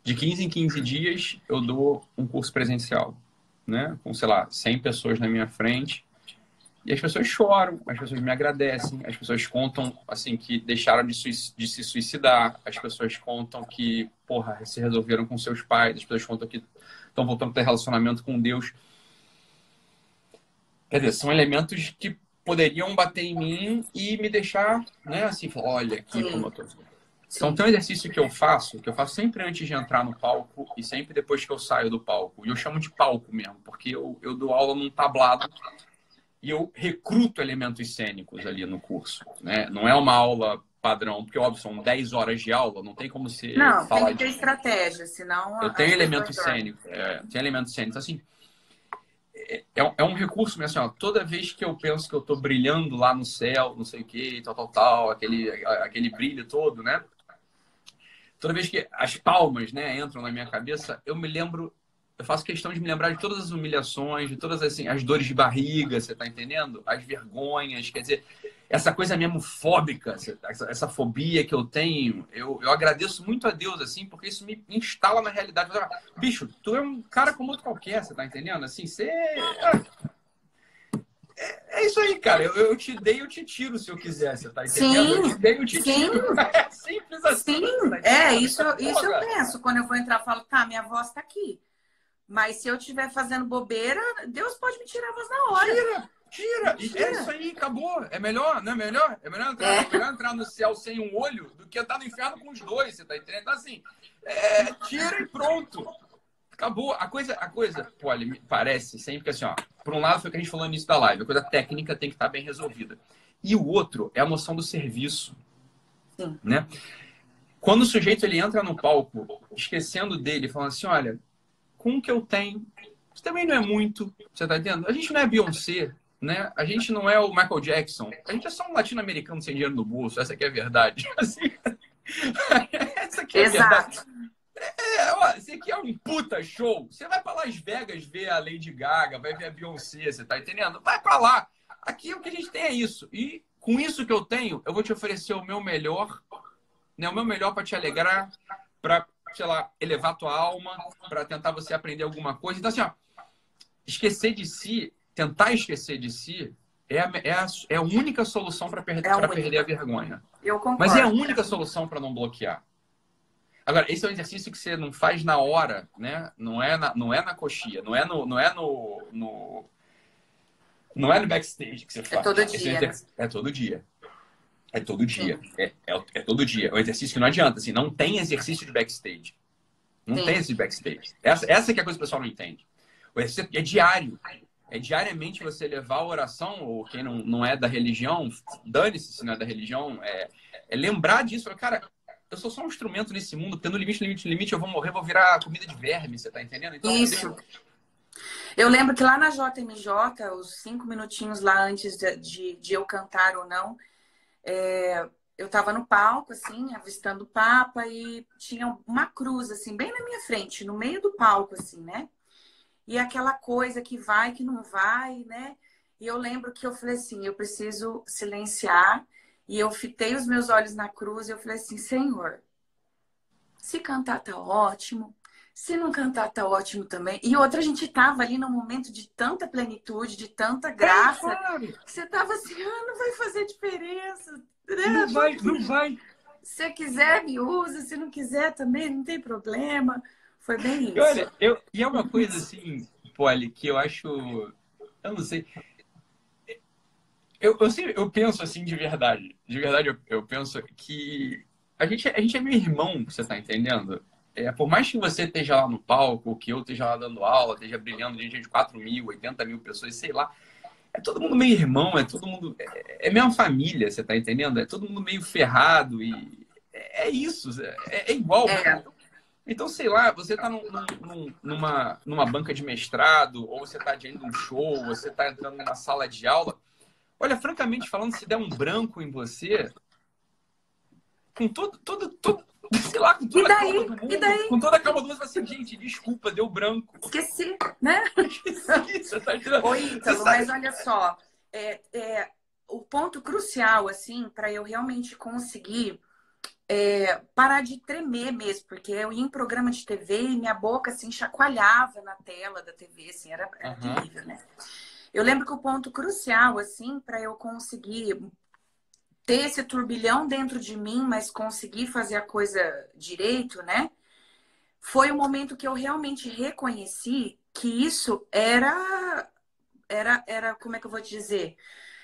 de 15 em 15 dias eu dou um curso presencial, né? Com, sei lá, 100 pessoas na minha frente. E as pessoas choram, as pessoas me agradecem, as pessoas contam, assim, que deixaram de, de se suicidar, as pessoas contam que, porra, se resolveram com seus pais, as pessoas contam que estão voltando a ter relacionamento com Deus. Quer dizer, são elementos que poderiam bater em mim e me deixar, né, assim, olha aqui Sim. como eu tô. Então tem um exercício que eu faço, que eu faço sempre antes de entrar no palco e sempre depois que eu saio do palco. E eu chamo de palco mesmo, porque eu, eu dou aula num tablado e eu recruto elementos cênicos ali no curso. Né? Não é uma aula padrão, porque óbvio, são 10 horas de aula, não tem como você não, falar tem que ter de... estratégia, senão... Eu tenho elementos cênicos, é, tem elementos cênicos, assim é, é um recurso mesmo, assim, ó, toda vez que eu penso que eu estou brilhando lá no céu, não sei o que, tal, tal, tal, aquele, aquele brilho todo, né? Toda vez que as palmas, né, entram na minha cabeça, eu me lembro, eu faço questão de me lembrar de todas as humilhações, de todas assim, as dores de barriga, você tá entendendo? As vergonhas, quer dizer, essa coisa mesmo fóbica, essa, essa fobia que eu tenho, eu, eu agradeço muito a Deus, assim, porque isso me instala na realidade. Bicho, tu é um cara como outro qualquer, você tá entendendo? Assim, você. É, é isso aí, cara. Eu, eu te dei, eu te tiro se eu quiser, você tá entendendo? Sim, eu te dei, eu te sim. tiro. É simples assim. Sim, tá é, isso, isso eu penso. Quando eu vou entrar, eu falo, tá, minha voz tá aqui. Mas se eu estiver fazendo bobeira, Deus pode me tirar a voz na hora. Tira! Tira! E é isso aí, acabou. É melhor, não é melhor? É melhor entrar, é. melhor entrar no céu sem um olho do que entrar no inferno com os dois, você tá entendendo? Então, assim, é, tira e pronto. Acabou. A coisa, a coisa, pô, me parece sempre que assim, ó, por um lado foi o que a gente falou no início da live, a coisa técnica tem que estar bem resolvida. E o outro é a noção do serviço. Sim. Né? Quando o sujeito ele entra no palco, esquecendo dele, falando assim, olha, com o que eu tenho, isso também não é muito, você tá entendendo? A gente não é Beyoncé, né? A gente não é o Michael Jackson. A gente é só um latino-americano sem dinheiro no bolso. Essa aqui é a verdade. Assim, essa aqui é a verdade. É, ó, esse aqui é um puta show. Você vai para Las Vegas ver a Lady Gaga, vai ver a Beyoncé, você tá entendendo? Vai para lá. Aqui o que a gente tem é isso. E com isso que eu tenho, eu vou te oferecer o meu melhor, né? O meu melhor para te alegrar, para, sei lá, elevar tua alma, para tentar você aprender alguma coisa. Então assim, ó, esquecer de si tentar esquecer de si é a, é a, é a única solução para perder, é perder a vergonha. Eu concordo. Mas é a única solução para não bloquear. Agora, esse é um exercício que você não faz na hora, né? Não é na, não é na coxia, não é no, não é no, no não é no backstage que você é faz. É todo dia. Né? É todo dia. É todo dia. É, é, é, todo dia. É um exercício que não adianta. Assim, não tem exercício de backstage. Não Sim. tem esse backstage. Essa, essa é a coisa que o pessoal não entende. O exercício é diário é diariamente você levar a oração, ou quem não, não é da religião, dane-se se não é da religião, é, é lembrar disso. Cara, eu sou só um instrumento nesse mundo, porque no limite, limite, limite, eu vou morrer, vou virar comida de verme, você tá entendendo? Então, Isso. Eu lembro que lá na JMJ, os cinco minutinhos lá antes de, de, de eu cantar ou não, é, eu estava no palco, assim, avistando o Papa e tinha uma cruz, assim, bem na minha frente, no meio do palco, assim, né? E aquela coisa que vai, que não vai, né? E eu lembro que eu falei assim, eu preciso silenciar. E eu fitei os meus olhos na cruz e eu falei assim, Senhor, se cantar tá ótimo, se não cantar tá ótimo também. E outra, a gente tava ali num momento de tanta plenitude, de tanta graça, é, claro. você tava assim, ah, não vai fazer diferença. Né? Não vai, não vai. Se quiser, me usa, se não quiser também, não tem problema. Foi bem isso. Olha, eu, e é uma coisa assim, Polly, que eu acho. Eu não sei. Eu, eu, eu penso assim de verdade. De verdade, eu, eu penso que a gente, a gente é meu irmão, você tá entendendo? É, por mais que você esteja lá no palco, que eu esteja lá dando aula, esteja brilhando de gente de 4 mil, 80 mil pessoas, sei lá. É todo mundo meio irmão, é todo mundo. É, é mesma família, você tá entendendo? É todo mundo meio ferrado e. É, é isso, é, é igual. É. Então, sei lá, você tá num, num, numa, numa banca de mestrado, ou você tá diante de um show, ou você tá entrando numa sala de aula Olha, francamente falando, se der um branco em você, com todo, todo, todo sei lá, com toda e daí? a calma do mundo, e daí? com toda a calma do mundo, você assim, gente, desculpa, deu branco. Esqueci, né? Esqueci, você tá tirando... Oi, Ítalo, mas olha só, é, é, o ponto crucial, assim, para eu realmente conseguir é, parar de tremer mesmo, porque eu ia em programa de TV e minha boca, assim, chacoalhava na tela da TV, assim, era, era uhum. terrível, né? Eu lembro que o ponto crucial, assim, para eu conseguir ter esse turbilhão dentro de mim, mas conseguir fazer a coisa direito, né? Foi o momento que eu realmente reconheci que isso era era era como é que eu vou te dizer?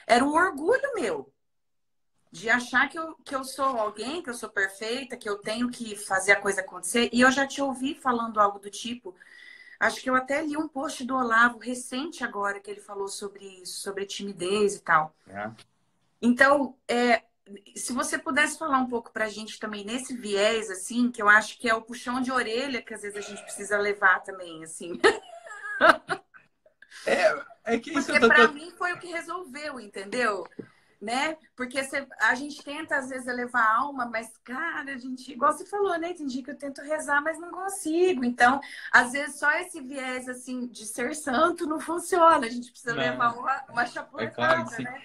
Era um orgulho meu de achar que eu, que eu sou alguém, que eu sou perfeita, que eu tenho que fazer a coisa acontecer. E eu já te ouvi falando algo do tipo, Acho que eu até li um post do Olavo recente agora que ele falou sobre isso, sobre timidez e tal. É. Então, é, se você pudesse falar um pouco para a gente também nesse viés, assim, que eu acho que é o puxão de orelha que às vezes a gente precisa levar também, assim. É, é que isso Porque para mim foi o que resolveu, entendeu? Né? Porque você, a gente tenta, às vezes, elevar a alma, mas, cara, a gente, igual você falou, né? Tem dia que eu tento rezar, mas não consigo. Então, às vezes, só esse viés, assim, de ser santo não funciona. A gente precisa não. levar uma, uma chapuletada, é claro né?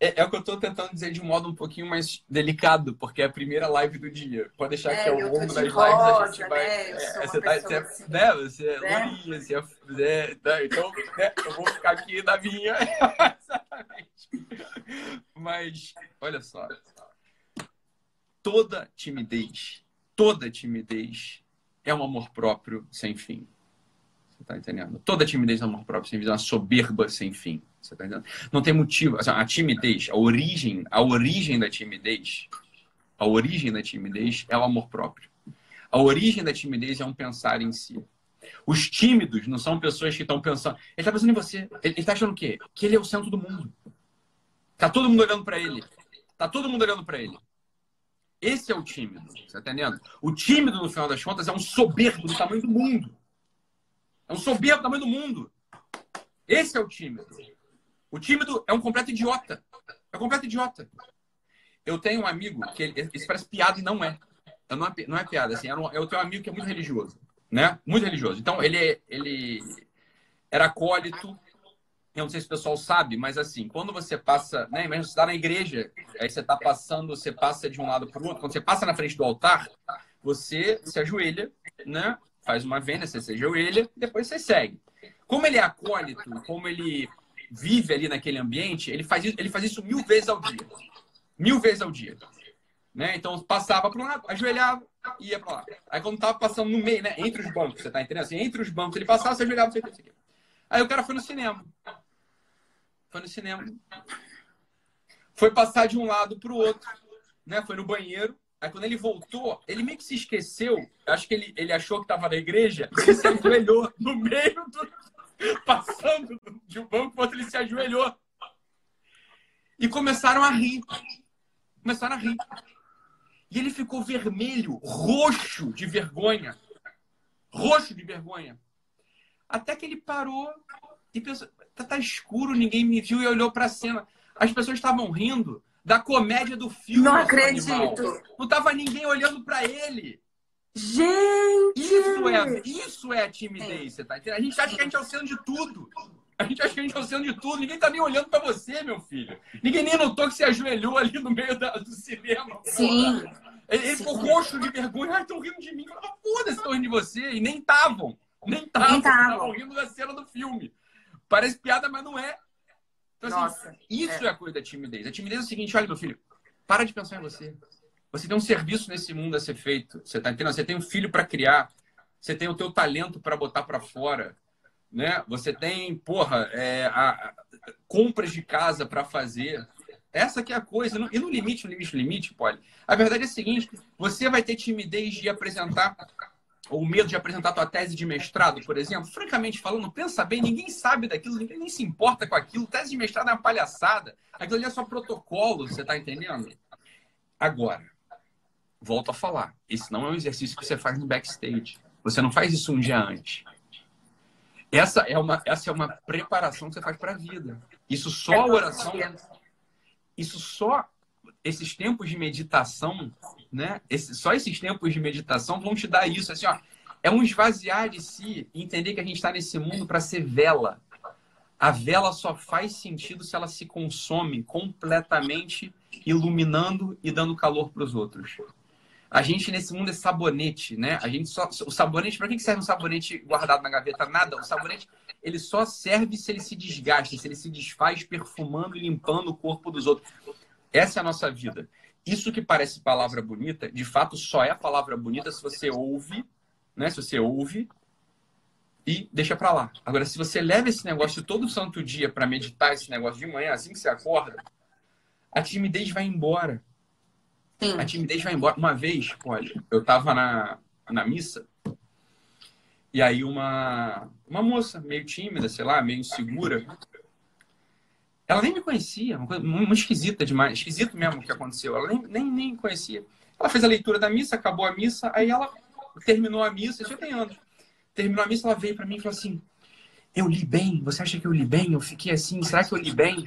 É, é, o que eu estou tentando dizer de um modo um pouquinho mais delicado, porque é a primeira live do dia. Pode deixar é, que ao longo das lives rosa, a gente vai. Né? É, você, tá, você, assim, né? você é né? lourinha, você é. Né? Então, né? eu vou ficar aqui na minha. Mas, olha só. Toda timidez, toda timidez é um amor próprio sem fim. Você está entendendo? Toda timidez é um amor próprio sem fim, é uma soberba sem fim. Você tá entendendo? Não tem motivo. Assim, a timidez, a origem, a origem da timidez, a origem da timidez é o amor próprio. A origem da timidez é um pensar em si. Os tímidos não são pessoas que estão pensando. Ele está pensando em você. Ele está achando o quê? Que ele é o centro do mundo. Tá todo mundo olhando para ele. Tá todo mundo olhando para ele. Esse é o tímido. Você tá entendendo? O tímido, no final das contas, é um soberbo do tamanho do mundo. É um soberbo do tamanho do mundo. Esse é o tímido. O tímido é um completo idiota. É um completo idiota. Eu tenho um amigo que ele, isso parece piada e não é. Não é, não é piada, assim. Eu tenho um amigo que é muito religioso, né? Muito religioso. Então, ele, ele era acólito. Eu não sei se o pessoal sabe, mas assim, quando você passa, né? Imagina você está na igreja, aí você está passando, você passa de um lado para o outro. Quando você passa na frente do altar, você se ajoelha, né? Faz uma venda, você se ajoelha, depois você segue. Como ele é acólito, como ele vive ali naquele ambiente, ele faz isso, ele faz isso mil vezes ao dia. Mil vezes ao dia. Né? Então, passava para um lado, ajoelhava ia para lá. Aí, quando tava passando no meio, né? entre os bancos, você tá entendendo? Assim, entre os bancos, ele passava, você ajoelhava, você aqui. Aí o cara foi no cinema. Foi no cinema. Foi passar de um lado para o outro. Né? Foi no banheiro. Aí quando ele voltou, ele meio que se esqueceu. Acho que ele, ele achou que estava na igreja. Ele se ajoelhou no meio do, passando de um banco para outro, ele se ajoelhou. E começaram a rir. Começaram a rir. E ele ficou vermelho, roxo de vergonha. Roxo de vergonha. Até que ele parou e pensou, tá, tá escuro, ninguém me viu e olhou pra cena. As pessoas estavam rindo da comédia do filme. Não acredito. Animal. Não tava ninguém olhando para ele. Gente! Isso é, isso é timidez, você tá entendendo? A gente acha que a gente é o centro de tudo. A gente acha que a gente é o centro de tudo. Ninguém tá nem olhando para você, meu filho. Ninguém nem notou que você ajoelhou ali no meio da, do cinema. Sim. Ele, ele ficou roxo de vergonha. Ai, estão rindo de mim. Foda-se, estão rindo de você. E nem estavam. Nem estavam. Estavam rindo da cena do filme. Parece piada, mas não é. Então, assim, Nossa, assim, isso é. é a coisa da timidez. A timidez é o seguinte: olha, meu filho, para de pensar em você. Você tem um serviço nesse mundo a ser feito. Você tá entendendo? Você tem um filho para criar. Você tem o teu talento para botar para fora né? Você tem, porra, é, a, a, compras de casa para fazer. Essa que é a coisa. E no limite, no limite, no limite, pode. A verdade é a seguinte: você vai ter timidez de apresentar ou medo de apresentar tua tese de mestrado, por exemplo, francamente falando, pensa bem, ninguém sabe daquilo, ninguém nem se importa com aquilo. Tese de mestrado é uma palhaçada. Aquilo ali é só protocolo, você tá entendendo? Agora, volto a falar, esse não é um exercício que você faz no backstage. Você não faz isso um dia antes. Essa é uma, essa é uma preparação que você faz para a vida. Isso só a oração. Isso só esses tempos de meditação, né? Esse, só esses tempos de meditação vão te dar isso. Assim, ó, é um esvaziar de si e entender que a gente está nesse mundo para ser vela. A vela só faz sentido se ela se consome completamente, iluminando e dando calor para os outros. A gente nesse mundo é sabonete, né? A gente só o sabonete, para que serve um sabonete guardado na gaveta? Nada. O sabonete ele só serve se ele se desgasta, se ele se desfaz perfumando e limpando o corpo dos outros. Essa é a nossa vida. Isso que parece palavra bonita, de fato só é palavra bonita se você ouve, né? Se você ouve e deixa para lá. Agora, se você leva esse negócio todo santo dia para meditar esse negócio de manhã, assim que você acorda, a timidez vai embora. Sim. A timidez vai embora. Uma vez, olha, eu tava na, na missa e aí uma, uma moça meio tímida, sei lá, meio insegura, ela nem me conhecia, uma coisa muito esquisita demais, esquisito mesmo o que aconteceu. Ela nem, nem, nem conhecia. Ela fez a leitura da missa, acabou a missa, aí ela terminou a missa, isso tem anos. Terminou a missa, ela veio para mim e falou assim: Eu li bem? Você acha que eu li bem? Eu fiquei assim, será que eu li bem?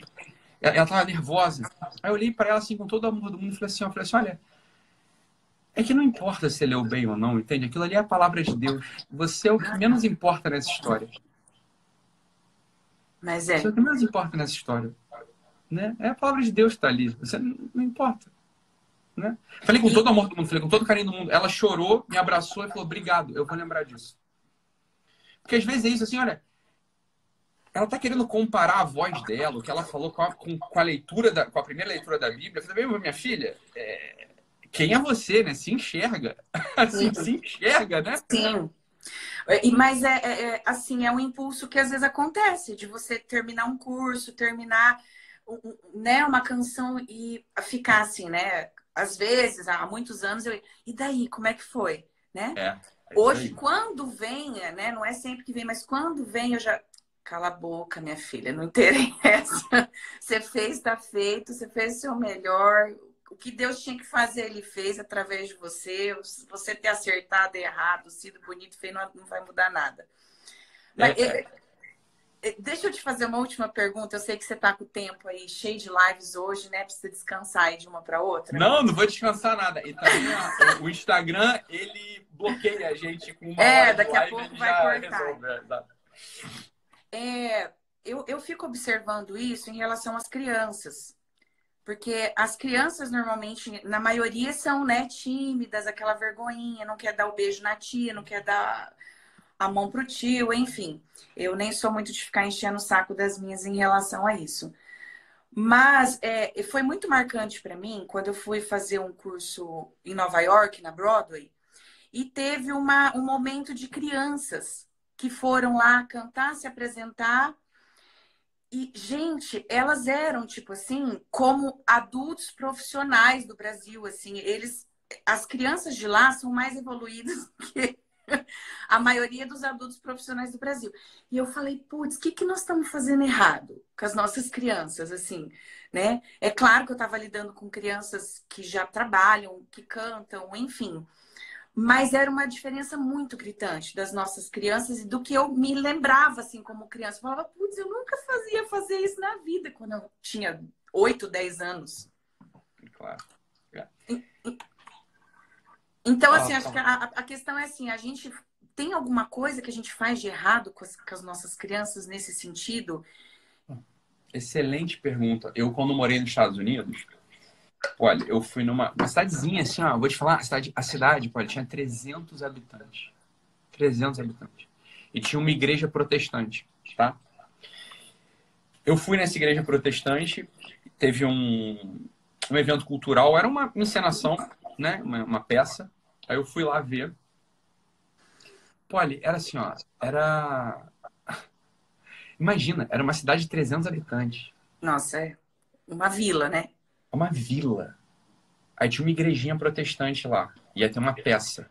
Ela estava nervosa. Aí eu olhei para ela assim, com todo o amor do mundo, e falei assim, eu falei assim, olha, é que não importa se leu bem ou não, entende? Aquilo ali é a palavra de Deus. Você é o que menos importa nessa história. Mas é. Você é o que menos importa nessa história. Né? É a palavra de Deus que está ali. Você não, não importa. Né? Falei com todo o amor do mundo, falei com todo o carinho do mundo. Ela chorou, me abraçou e falou: Obrigado, eu vou lembrar disso. Porque às vezes é isso assim: olha, ela está querendo comparar a voz dela, o que ela falou com a, com, com a leitura, da, com a primeira leitura da Bíblia. Eu falei, minha filha, é, quem é você, né? Se enxerga. Assim, se enxerga, né? Sim. E, mas é, é, é, assim, é um impulso que às vezes acontece, de você terminar um curso, terminar né, uma canção e ficar assim, né? Às vezes, há muitos anos, eu. E daí, como é que foi? Né? É, é Hoje, quando vem, né? Não é sempre que vem, mas quando vem, eu já. Cala a boca, minha filha, não interessa. Você fez, está feito, você fez o seu melhor. O que Deus tinha que fazer, Ele fez através de você. Você ter acertado, errado, sido bonito, feio, não, não vai mudar nada. Mas, é, é. Deixa eu te fazer uma última pergunta. Eu sei que você está com o tempo aí cheio de lives hoje, né? Precisa descansar aí de uma para outra. Não, não vou descansar nada. O Instagram, ele bloqueia a gente com uma É, daqui a pouco vai cortar. Resolve, é, é, eu, eu fico observando isso em relação às crianças. Porque as crianças normalmente, na maioria, são né, tímidas, aquela vergonhinha, não quer dar o beijo na tia, não quer dar a mão pro tio, enfim. Eu nem sou muito de ficar enchendo o saco das minhas em relação a isso. Mas é, foi muito marcante para mim quando eu fui fazer um curso em Nova York, na Broadway, e teve uma, um momento de crianças que foram lá cantar, se apresentar. E, gente, elas eram, tipo assim, como adultos profissionais do Brasil, assim, eles, as crianças de lá são mais evoluídas que a maioria dos adultos profissionais do Brasil. E eu falei, putz, o que, que nós estamos fazendo errado com as nossas crianças, assim, né? É claro que eu estava lidando com crianças que já trabalham, que cantam, enfim. Mas era uma diferença muito gritante das nossas crianças e do que eu me lembrava, assim, como criança. Eu falava, putz, eu nunca fazia fazer isso na vida quando eu tinha 8, 10 anos. Claro. É. Então, assim, ah, acho tá. que a, a, questão é assim, a gente tem alguma coisa que a gente faz de errado com as, com as nossas crianças nesse sentido? Excelente pergunta. Eu, quando morei nos Estados Unidos, olha, eu fui numa uma cidadezinha assim, ó, vou te falar, a cidade, a cidade olha, tinha 300 habitantes. 300 habitantes. E tinha uma igreja protestante, tá? Eu fui nessa igreja protestante, teve um, um evento cultural, era uma encenação, né? Uma, uma peça. Aí eu fui lá ver. Pô, ali, era assim, ó, era Imagina, era uma cidade de 300 habitantes. Nossa, é uma vila, né? Uma vila. Aí tinha uma igrejinha protestante lá. Ia ter uma peça.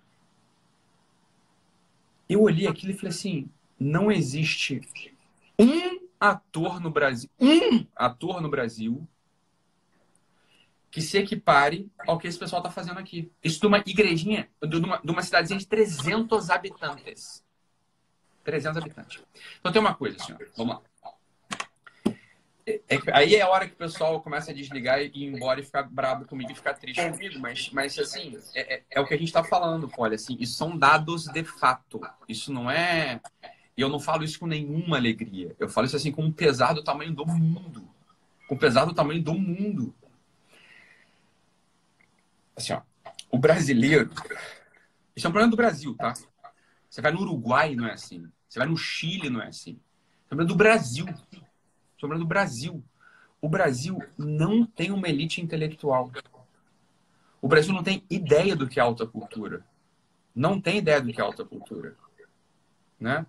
Eu olhei aquilo e falei assim: não existe um ator no Brasil, um ator no Brasil que se equipare ao que esse pessoal está fazendo aqui. Isso de uma igrejinha, de uma, de uma cidadezinha de 300 habitantes. 300 habitantes. Então tem uma coisa, assim, vamos lá. É, é, aí é a hora que o pessoal começa a desligar e ir embora e ficar brabo comigo e ficar triste é. comigo. Mas, mas assim, é, é, é o que a gente está falando, olha, assim, isso são dados de fato. Isso não é. E eu não falo isso com nenhuma alegria. Eu falo isso assim com um pesar do tamanho do mundo. Com pesar do tamanho do mundo. Assim, ó, o brasileiro. Isso é um problema do Brasil, tá? Você vai no Uruguai, não é assim. Você vai no Chile, não é assim. Estou do Brasil. Estou do Brasil. O Brasil não tem uma elite intelectual. O Brasil não tem ideia do que é alta cultura. Não tem ideia do que é alta cultura. Né?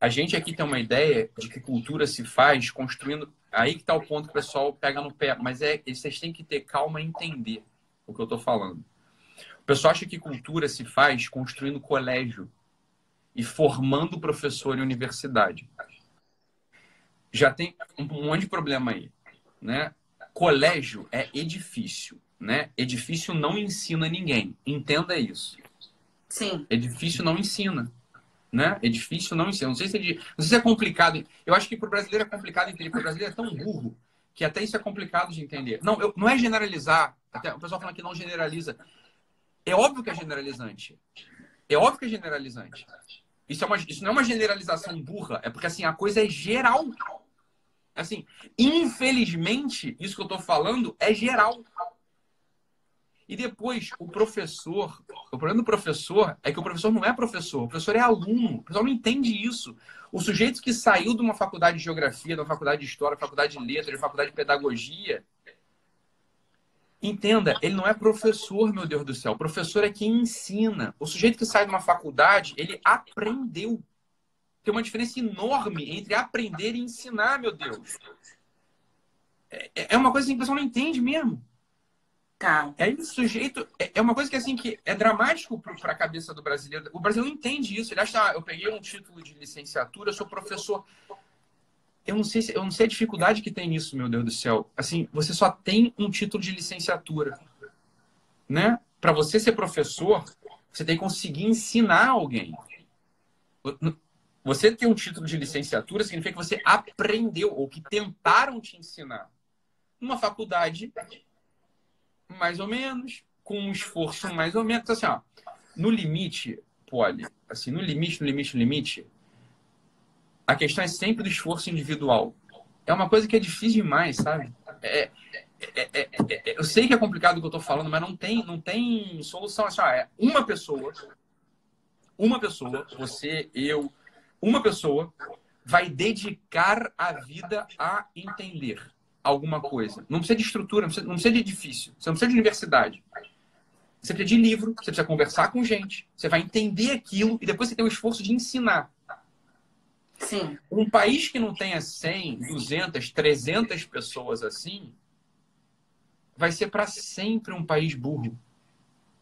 A gente aqui tem uma ideia de que cultura se faz construindo. Aí que está o ponto que o pessoal pega no pé. Mas é, vocês têm que ter calma e entender o que eu estou falando. O pessoal acha que cultura se faz construindo colégio e formando professor em universidade. Já tem um monte de problema aí, né? Colégio é edifício, né? Edifício não ensina ninguém. Entenda isso. Sim. Edifício não ensina. Né? Edifício não ensina. Não sei se é, de... não sei se é complicado. Eu acho que para o brasileiro é complicado entender, porque o brasileiro é tão burro que até isso é complicado de entender. Não, eu, não é generalizar. Até o pessoal fala que não generaliza. É óbvio que é generalizante. É óbvio que é generalizante. Isso, é uma, isso não é uma generalização burra, é porque assim, a coisa é geral. Assim, infelizmente, isso que eu estou falando é geral. E depois, o professor, o problema do professor é que o professor não é professor, o professor é aluno. O professor não entende isso. O sujeito que saiu de uma faculdade de geografia, de uma faculdade de história, faculdade de letras, de faculdade de pedagogia, Entenda, ele não é professor, meu Deus do céu. O professor é quem ensina. O sujeito que sai de uma faculdade, ele aprendeu. Tem uma diferença enorme entre aprender e ensinar, meu Deus. É, é uma coisa que o pessoal não entende mesmo. Tá. É esse sujeito. É, é uma coisa que assim que é dramático para a cabeça do brasileiro. O brasileiro não entende isso. Ele acha, ah, eu peguei um título de licenciatura, sou professor eu não sei, eu não sei a dificuldade que tem nisso, meu Deus do céu. Assim, você só tem um título de licenciatura, né? Para você ser professor, você tem que conseguir ensinar alguém. Você ter um título de licenciatura significa que você aprendeu ou que tentaram te ensinar. Numa faculdade, mais ou menos, com um esforço mais ou menos. Então, assim, ó, no limite, pode, assim, no limite, no limite, no limite, a questão é sempre do esforço individual. É uma coisa que é difícil demais, sabe? É, é, é, eu sei que é complicado o que eu estou falando, mas não tem, não tem solução. Assim, ó, é uma pessoa, uma pessoa, você, eu, uma pessoa vai dedicar a vida a entender alguma coisa. Não precisa de estrutura, não precisa, não precisa de edifício, você não precisa de universidade. Você precisa de livro, você precisa conversar com gente, você vai entender aquilo e depois você tem o esforço de ensinar. Sim. Um país que não tenha 100, 200, 300 pessoas assim, vai ser para sempre um país burro.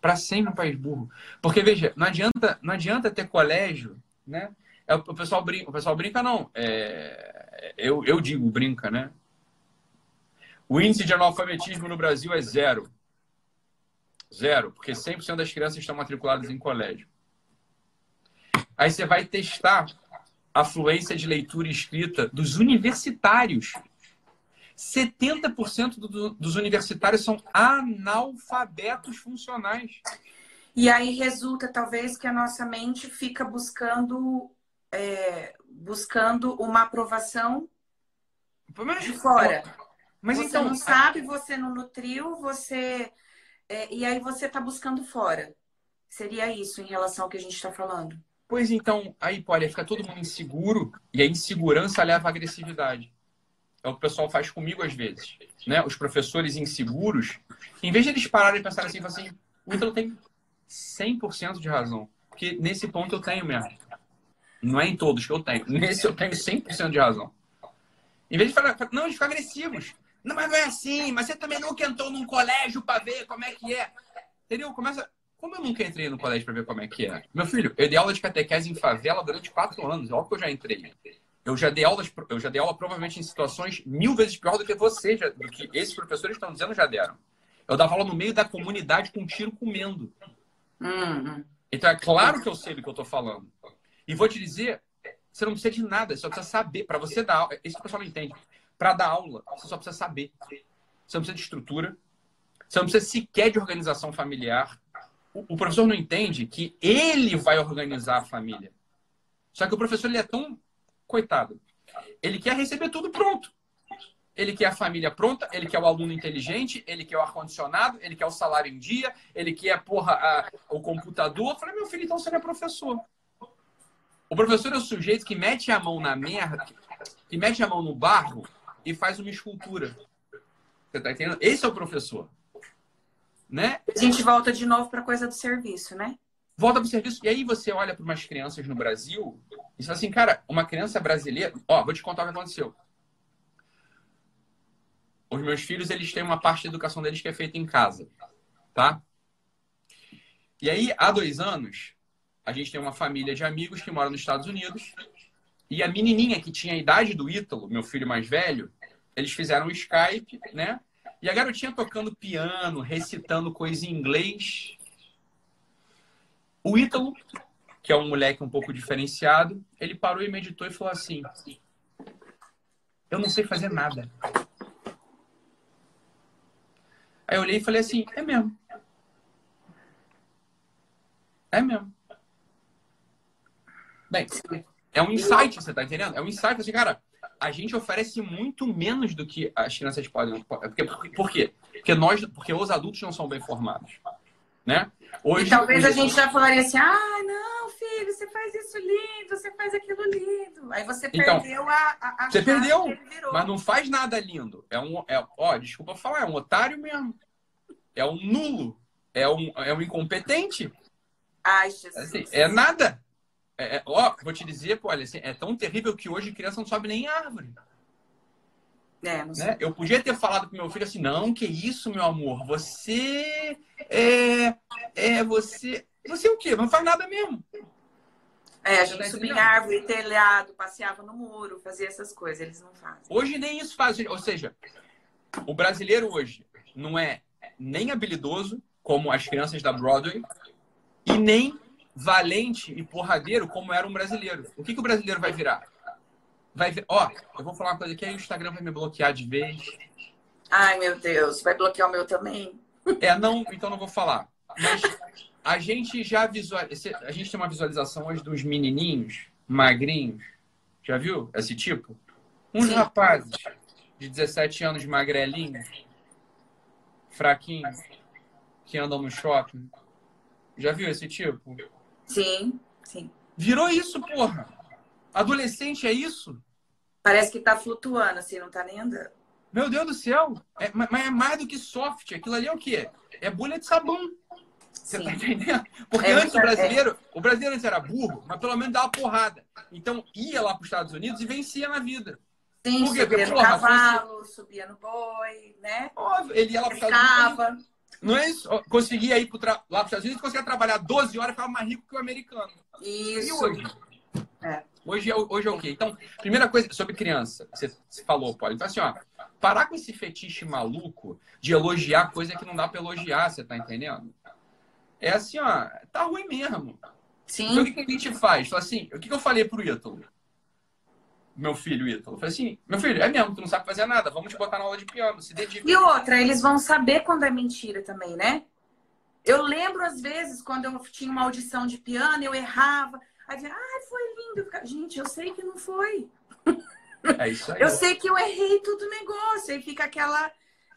Para sempre um país burro. Porque, veja, não adianta, não adianta ter colégio, né? É, o pessoal brinca, o pessoal brinca não. É, eu, eu digo, brinca, né? O índice de analfabetismo no Brasil é zero. Zero, porque 100% das crianças estão matriculadas em colégio. Aí você vai testar a fluência de leitura e escrita dos universitários. 70% do, dos universitários são analfabetos funcionais. E aí resulta, talvez, que a nossa mente fica buscando, é, buscando uma aprovação mas, de fora. Mas você então, não sabe, você não nutriu, você. É, e aí você está buscando fora. Seria isso em relação ao que a gente está falando. Pois então, aí pode ficar todo mundo inseguro e a insegurança leva à agressividade. É o que o pessoal faz comigo às vezes. Né? Os professores inseguros, em vez de eles pararem e pensarem assim, assim o Ítalo tem 100% de razão. Porque nesse ponto eu tenho mesmo. Não é em todos que eu tenho. Nesse eu tenho 100% de razão. Em vez de falar, não, eles ficam agressivos. Não, mas não é assim. Mas você também nunca entrou num colégio para ver como é que é. Entendeu? Começa. Como eu nunca entrei no colégio para ver como é que é? Meu filho, eu dei aula de catequese em favela durante quatro anos. Olha que eu já entrei. Eu já dei aulas, eu já dei aula provavelmente em situações mil vezes pior do que você, já, do que esses professores estão dizendo já deram. Eu dava aula no meio da comunidade com um tiro comendo. Uhum. Então é claro que eu sei do que eu estou falando. E vou te dizer, você não precisa de nada, você só precisa saber. Para você dar aula, isso que o pessoal não entende. Para dar aula, você só precisa saber. Você não precisa de estrutura, você não precisa sequer de organização familiar. O, professor não entende que ele vai organizar a família. Só que o professor ele é tão coitado. Ele quer receber tudo pronto. Ele quer a família pronta, ele quer o aluno inteligente, ele quer o ar-condicionado, ele quer o salário em dia, ele quer porra, a, o computador. Eu falei, meu filho, então você não é professor. O professor é o sujeito que mete a mão na merda, que mete a mão no barro e faz uma escultura. Você tá entendendo? Esse é o professor. Né? A gente volta de novo para coisa do serviço, né? Volta para o serviço. E aí você olha para umas crianças no Brasil e fala assim, cara, uma criança brasileira. Ó, vou te contar o que aconteceu. Os meus filhos, eles têm uma parte da educação deles que é feita em casa, tá? E aí, há dois anos, a gente tem uma família de amigos que moram nos Estados Unidos. E a menininha que tinha a idade do Ítalo, meu filho mais velho, eles fizeram um Skype, né? E a garotinha tocando piano, recitando coisa em inglês. O Ítalo, que é um moleque um pouco diferenciado, ele parou e meditou e falou assim: Eu não sei fazer nada. Aí eu olhei e falei assim: É mesmo. É mesmo. Bem, é um insight, você tá entendendo? É um insight, assim, cara, a gente oferece muito menos do que as crianças podem. Porque, por quê? Porque nós, porque os adultos não são bem formados. Né? Hoje, e talvez hoje... a gente já falaria assim: ah, não, filho, você faz isso lindo, você faz aquilo lindo. Aí você então, perdeu a, a, a Você perdeu, mas não faz nada lindo. É um, é, ó, desculpa falar, é um otário mesmo. É um nulo. É um, é um incompetente. Ai, Jesus. Assim, é nada. É, é, ó, vou te dizer, pô, olha, assim, é tão terrível que hoje criança não sobe nem em árvore. É, né? Eu podia ter falado pro meu filho assim, não, que isso, meu amor, você é, é você, você é o quê? Não faz nada mesmo. É, a gente tá subia em árvore, telhado, passeava no muro, fazia essas coisas, eles não fazem. Hoje nem isso faz, ou seja, o brasileiro hoje não é nem habilidoso como as crianças da Broadway e nem valente e porradeiro como era um brasileiro. O que, que o brasileiro vai virar? vai ver. Ó, eu vou falar uma coisa aqui, aí o Instagram vai me bloquear de vez. Ai, meu Deus, vai bloquear o meu também. É, não, então não vou falar. Mas a gente já visualiza. A gente tem uma visualização hoje dos menininhos magrinhos. Já viu esse tipo? Uns Sim. rapazes de 17 anos magrelinhos, fraquinhos, que andam no shopping. Já viu esse tipo? Sim, sim. Virou isso, porra. Adolescente é isso? Parece que tá flutuando, assim, não tá nem andando. Meu Deus do céu! É, mas é mais do que soft. Aquilo ali é o quê? É bolha de sabão. Você tá entendendo? Porque é, antes o brasileiro, é. o brasileiro antes era burro, mas pelo menos dava porrada. Então ia lá para os Estados Unidos e vencia na vida. Sim, Por quê? subia Porque, no porra, cavalo, fosse... subia no boi, né? Óbvio, ele ia lá para os Estados Unidos. Não é isso? Conseguia ir tra... lá para os Estados Unidos, conseguia trabalhar 12 horas e ficava mais rico que o americano. Isso. E hoje? É. Hoje é, hoje é o quê? Então, primeira coisa sobre criança, você, falou, Paulo. Então, assim, ó, parar com esse fetiche maluco de elogiar coisa que não dá para elogiar, você tá entendendo? é assim, ó, tá ruim mesmo. Sim. Então o que, que a gente faz? Fala assim, o que, que eu falei pro Ítalo? Meu filho, Ítalo. Falei assim, meu filho, é mesmo, tu não sabe fazer nada, vamos te botar na aula de piano, se dedica. E outra, eles vão saber quando é mentira também, né? Eu lembro, às vezes, quando eu tinha uma audição de piano, eu errava. Aí dizia, ah, foi lindo. Gente, eu sei que não foi. É isso aí. Eu sei que eu errei tudo o negócio. Aí fica aquela,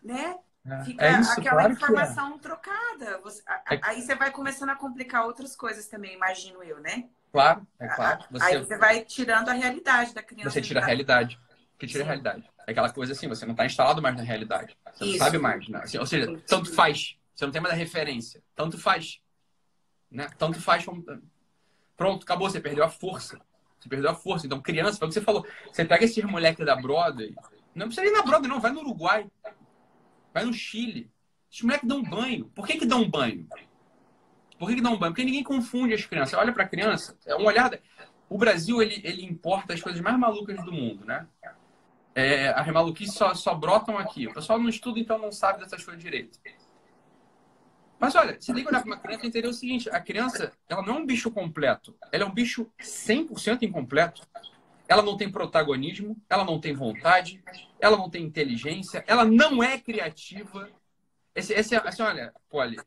né? É. Fica É isso, aquela claro é. informação trocada. Você- a- a- É. Aí você vai começando a complicar outras coisas também, imagino eu, né? Claro, é claro. A- Aí Você, você vai tirando a realidade da criança. você tira a realidade. Que tira a Sim. realidade. É aquela coisa assim, você não está instalado mais na realidade. Você não Isso. sabe mais, né? Assim, ou seja, tanto faz. Você não tem mais a referência. Tanto faz. Né? Tanto faz como. Pronto, acabou. Você perdeu a força. Você perdeu a força. Então, criança, foi o que você falou. Você pega esses moleques da Broadway. Não precisa ir na Broadway, não. Vai no Uruguai. Vai no Chile. Esses moleques dão banho. Por que, que dão banho? Por que, que dão banho? Porque ninguém confunde as crianças. Olha pra criança. É uma olhada. O Brasil, ele, ele importa as coisas mais malucas do mundo, né? É, as maluquices só, só brotam aqui. O pessoal não estuda, então não sabe dessas coisas direito. Mas olha, você tem que olhar para uma criança e entender o seguinte: a criança, ela não é um bicho completo. Ela é um bicho 100% incompleto. Ela não tem protagonismo, ela não tem vontade, ela não tem inteligência, ela não é criativa. Esse, esse, é- assim, olha, Polly,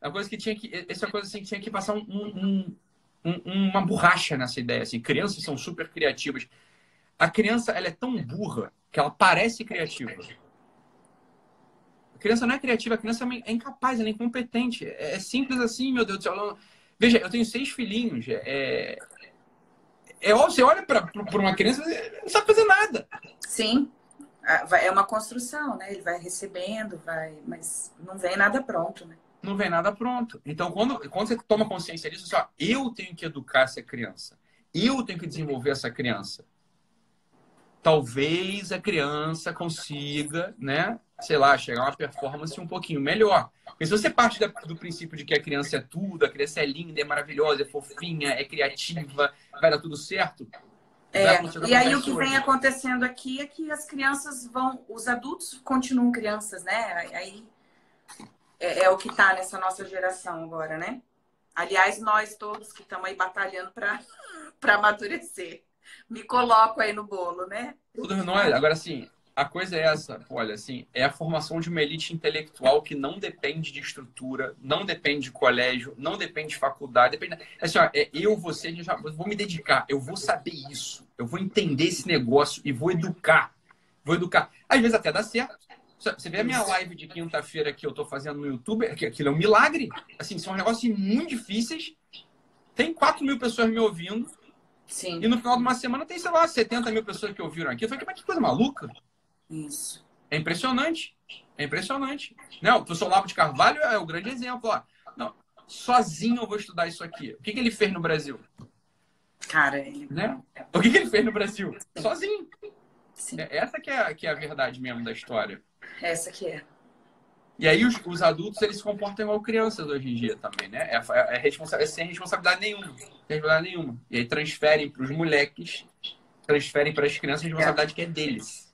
é uma coisa que tinha que, essa é coisa assim, que tinha que passar um, um- um- uma borracha nessa ideia. Assim, crianças são super criativas. A criança, ela é tão burra que ela parece criativa. A criança não é criativa, a criança é incapaz, ela é incompetente. É, é simples assim, meu Deus do céu. Veja, eu tenho seis filhinhos. É, é óbvio, você olha para uma criança e não sabe fazer nada. Sim. Ah, É uma construção, né? Ele vai recebendo, vai, mas não vem nada pronto, né? Não vem nada pronto. Então, quando, quando você toma consciência disso, assim, ó, eu tenho que educar essa criança. Eu tenho que desenvolver essa criança. Talvez a criança consiga, né? Sei lá, chegar a uma performance um pouquinho melhor. Porque se você parte da- do princípio de que a criança é tudo, a criança é linda, é maravilhosa, é fofinha, é criativa, vai dar tudo certo. É, e aí o que vem acontecendo aqui é que as crianças vão, os adultos continuam crianças, né? Aí é, é o que tá nessa nossa geração agora, né? Aliás, nós todos que estamos aí batalhando para amadurecer. Me coloco aí no bolo, né? Todos nós. Agora, assim, a coisa é essa, olha, assim, é a formação de uma elite intelectual que não depende de estrutura, não depende de colégio, não depende de faculdade, depende. Assim, ó, é eu, você, já, vou me dedicar, eu vou saber isso, eu vou entender esse negócio e vou educar. Vou educar. Às vezes até dá certo. Você vê a minha live de quinta-feira que eu tô fazendo no YouTube, que aquilo é um milagre. Assim, são negócios muito difíceis. Tem 4 mil pessoas me ouvindo. Sim, E no final de uma semana tem, sei lá, 70 mil pessoas que ouviram aqui. Eu falei, mas que coisa maluca. isso. É impressionante. É impressionante. Não, o professor Olavo de Carvalho é o grande exemplo. Ó. Não, sozinho eu vou estudar isso aqui. O que, que ele fez no Brasil? Cara, ele. Né? O que, que ele fez no Brasil? Sozinho. Sim, É Essa que é, que é a verdade mesmo da história. Essa que é. E aí os, os adultos, eles se comportam igual crianças hoje em dia também, né? É, é, responsa- é sem responsabilidade nenhuma. Sem responsabilidade nenhuma. E aí transferem para os moleques, transferem para as crianças a responsabilidade que é deles.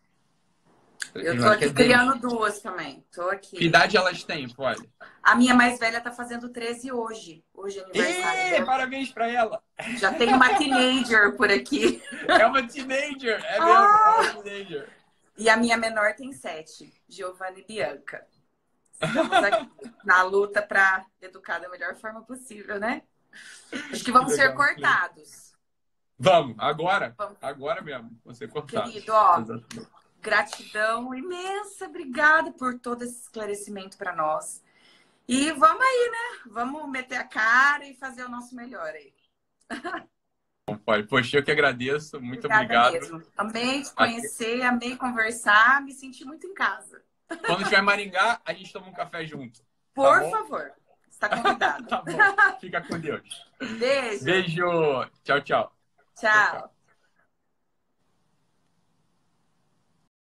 Eu tô aqui é deles. criando duas também. Tô aqui. Que idade elas têm, pode? A minha mais velha tá fazendo 13 hoje. Hoje é aniversário parabéns pra ela. Já tem uma teenager por aqui. É uma teenager. É mesmo, Ah! é uma teenager. E a minha menor tem sete, Giovanna e Bianca. Estamos aqui na luta para educar da melhor forma possível, né? Acho que vamos ser cortados. Vamos, agora. Vamos. Agora mesmo. Você cortado. Querido, ó, Exatamente. gratidão imensa, obrigada por todo esse esclarecimento para nós. E vamos aí, né? Vamos meter a cara e fazer o nosso melhor aí. Pode. Poxa, eu que agradeço. Muito Obrigada obrigado. mesmo. Amei te conhecer, amei conversar, me senti muito em casa. Quando tiver Maringá, a gente toma um café junto. Por bom? favor, está convidado. Tá bom. Fica com Deus. Beijo. Beijo. Tchau, tchau. Tchau.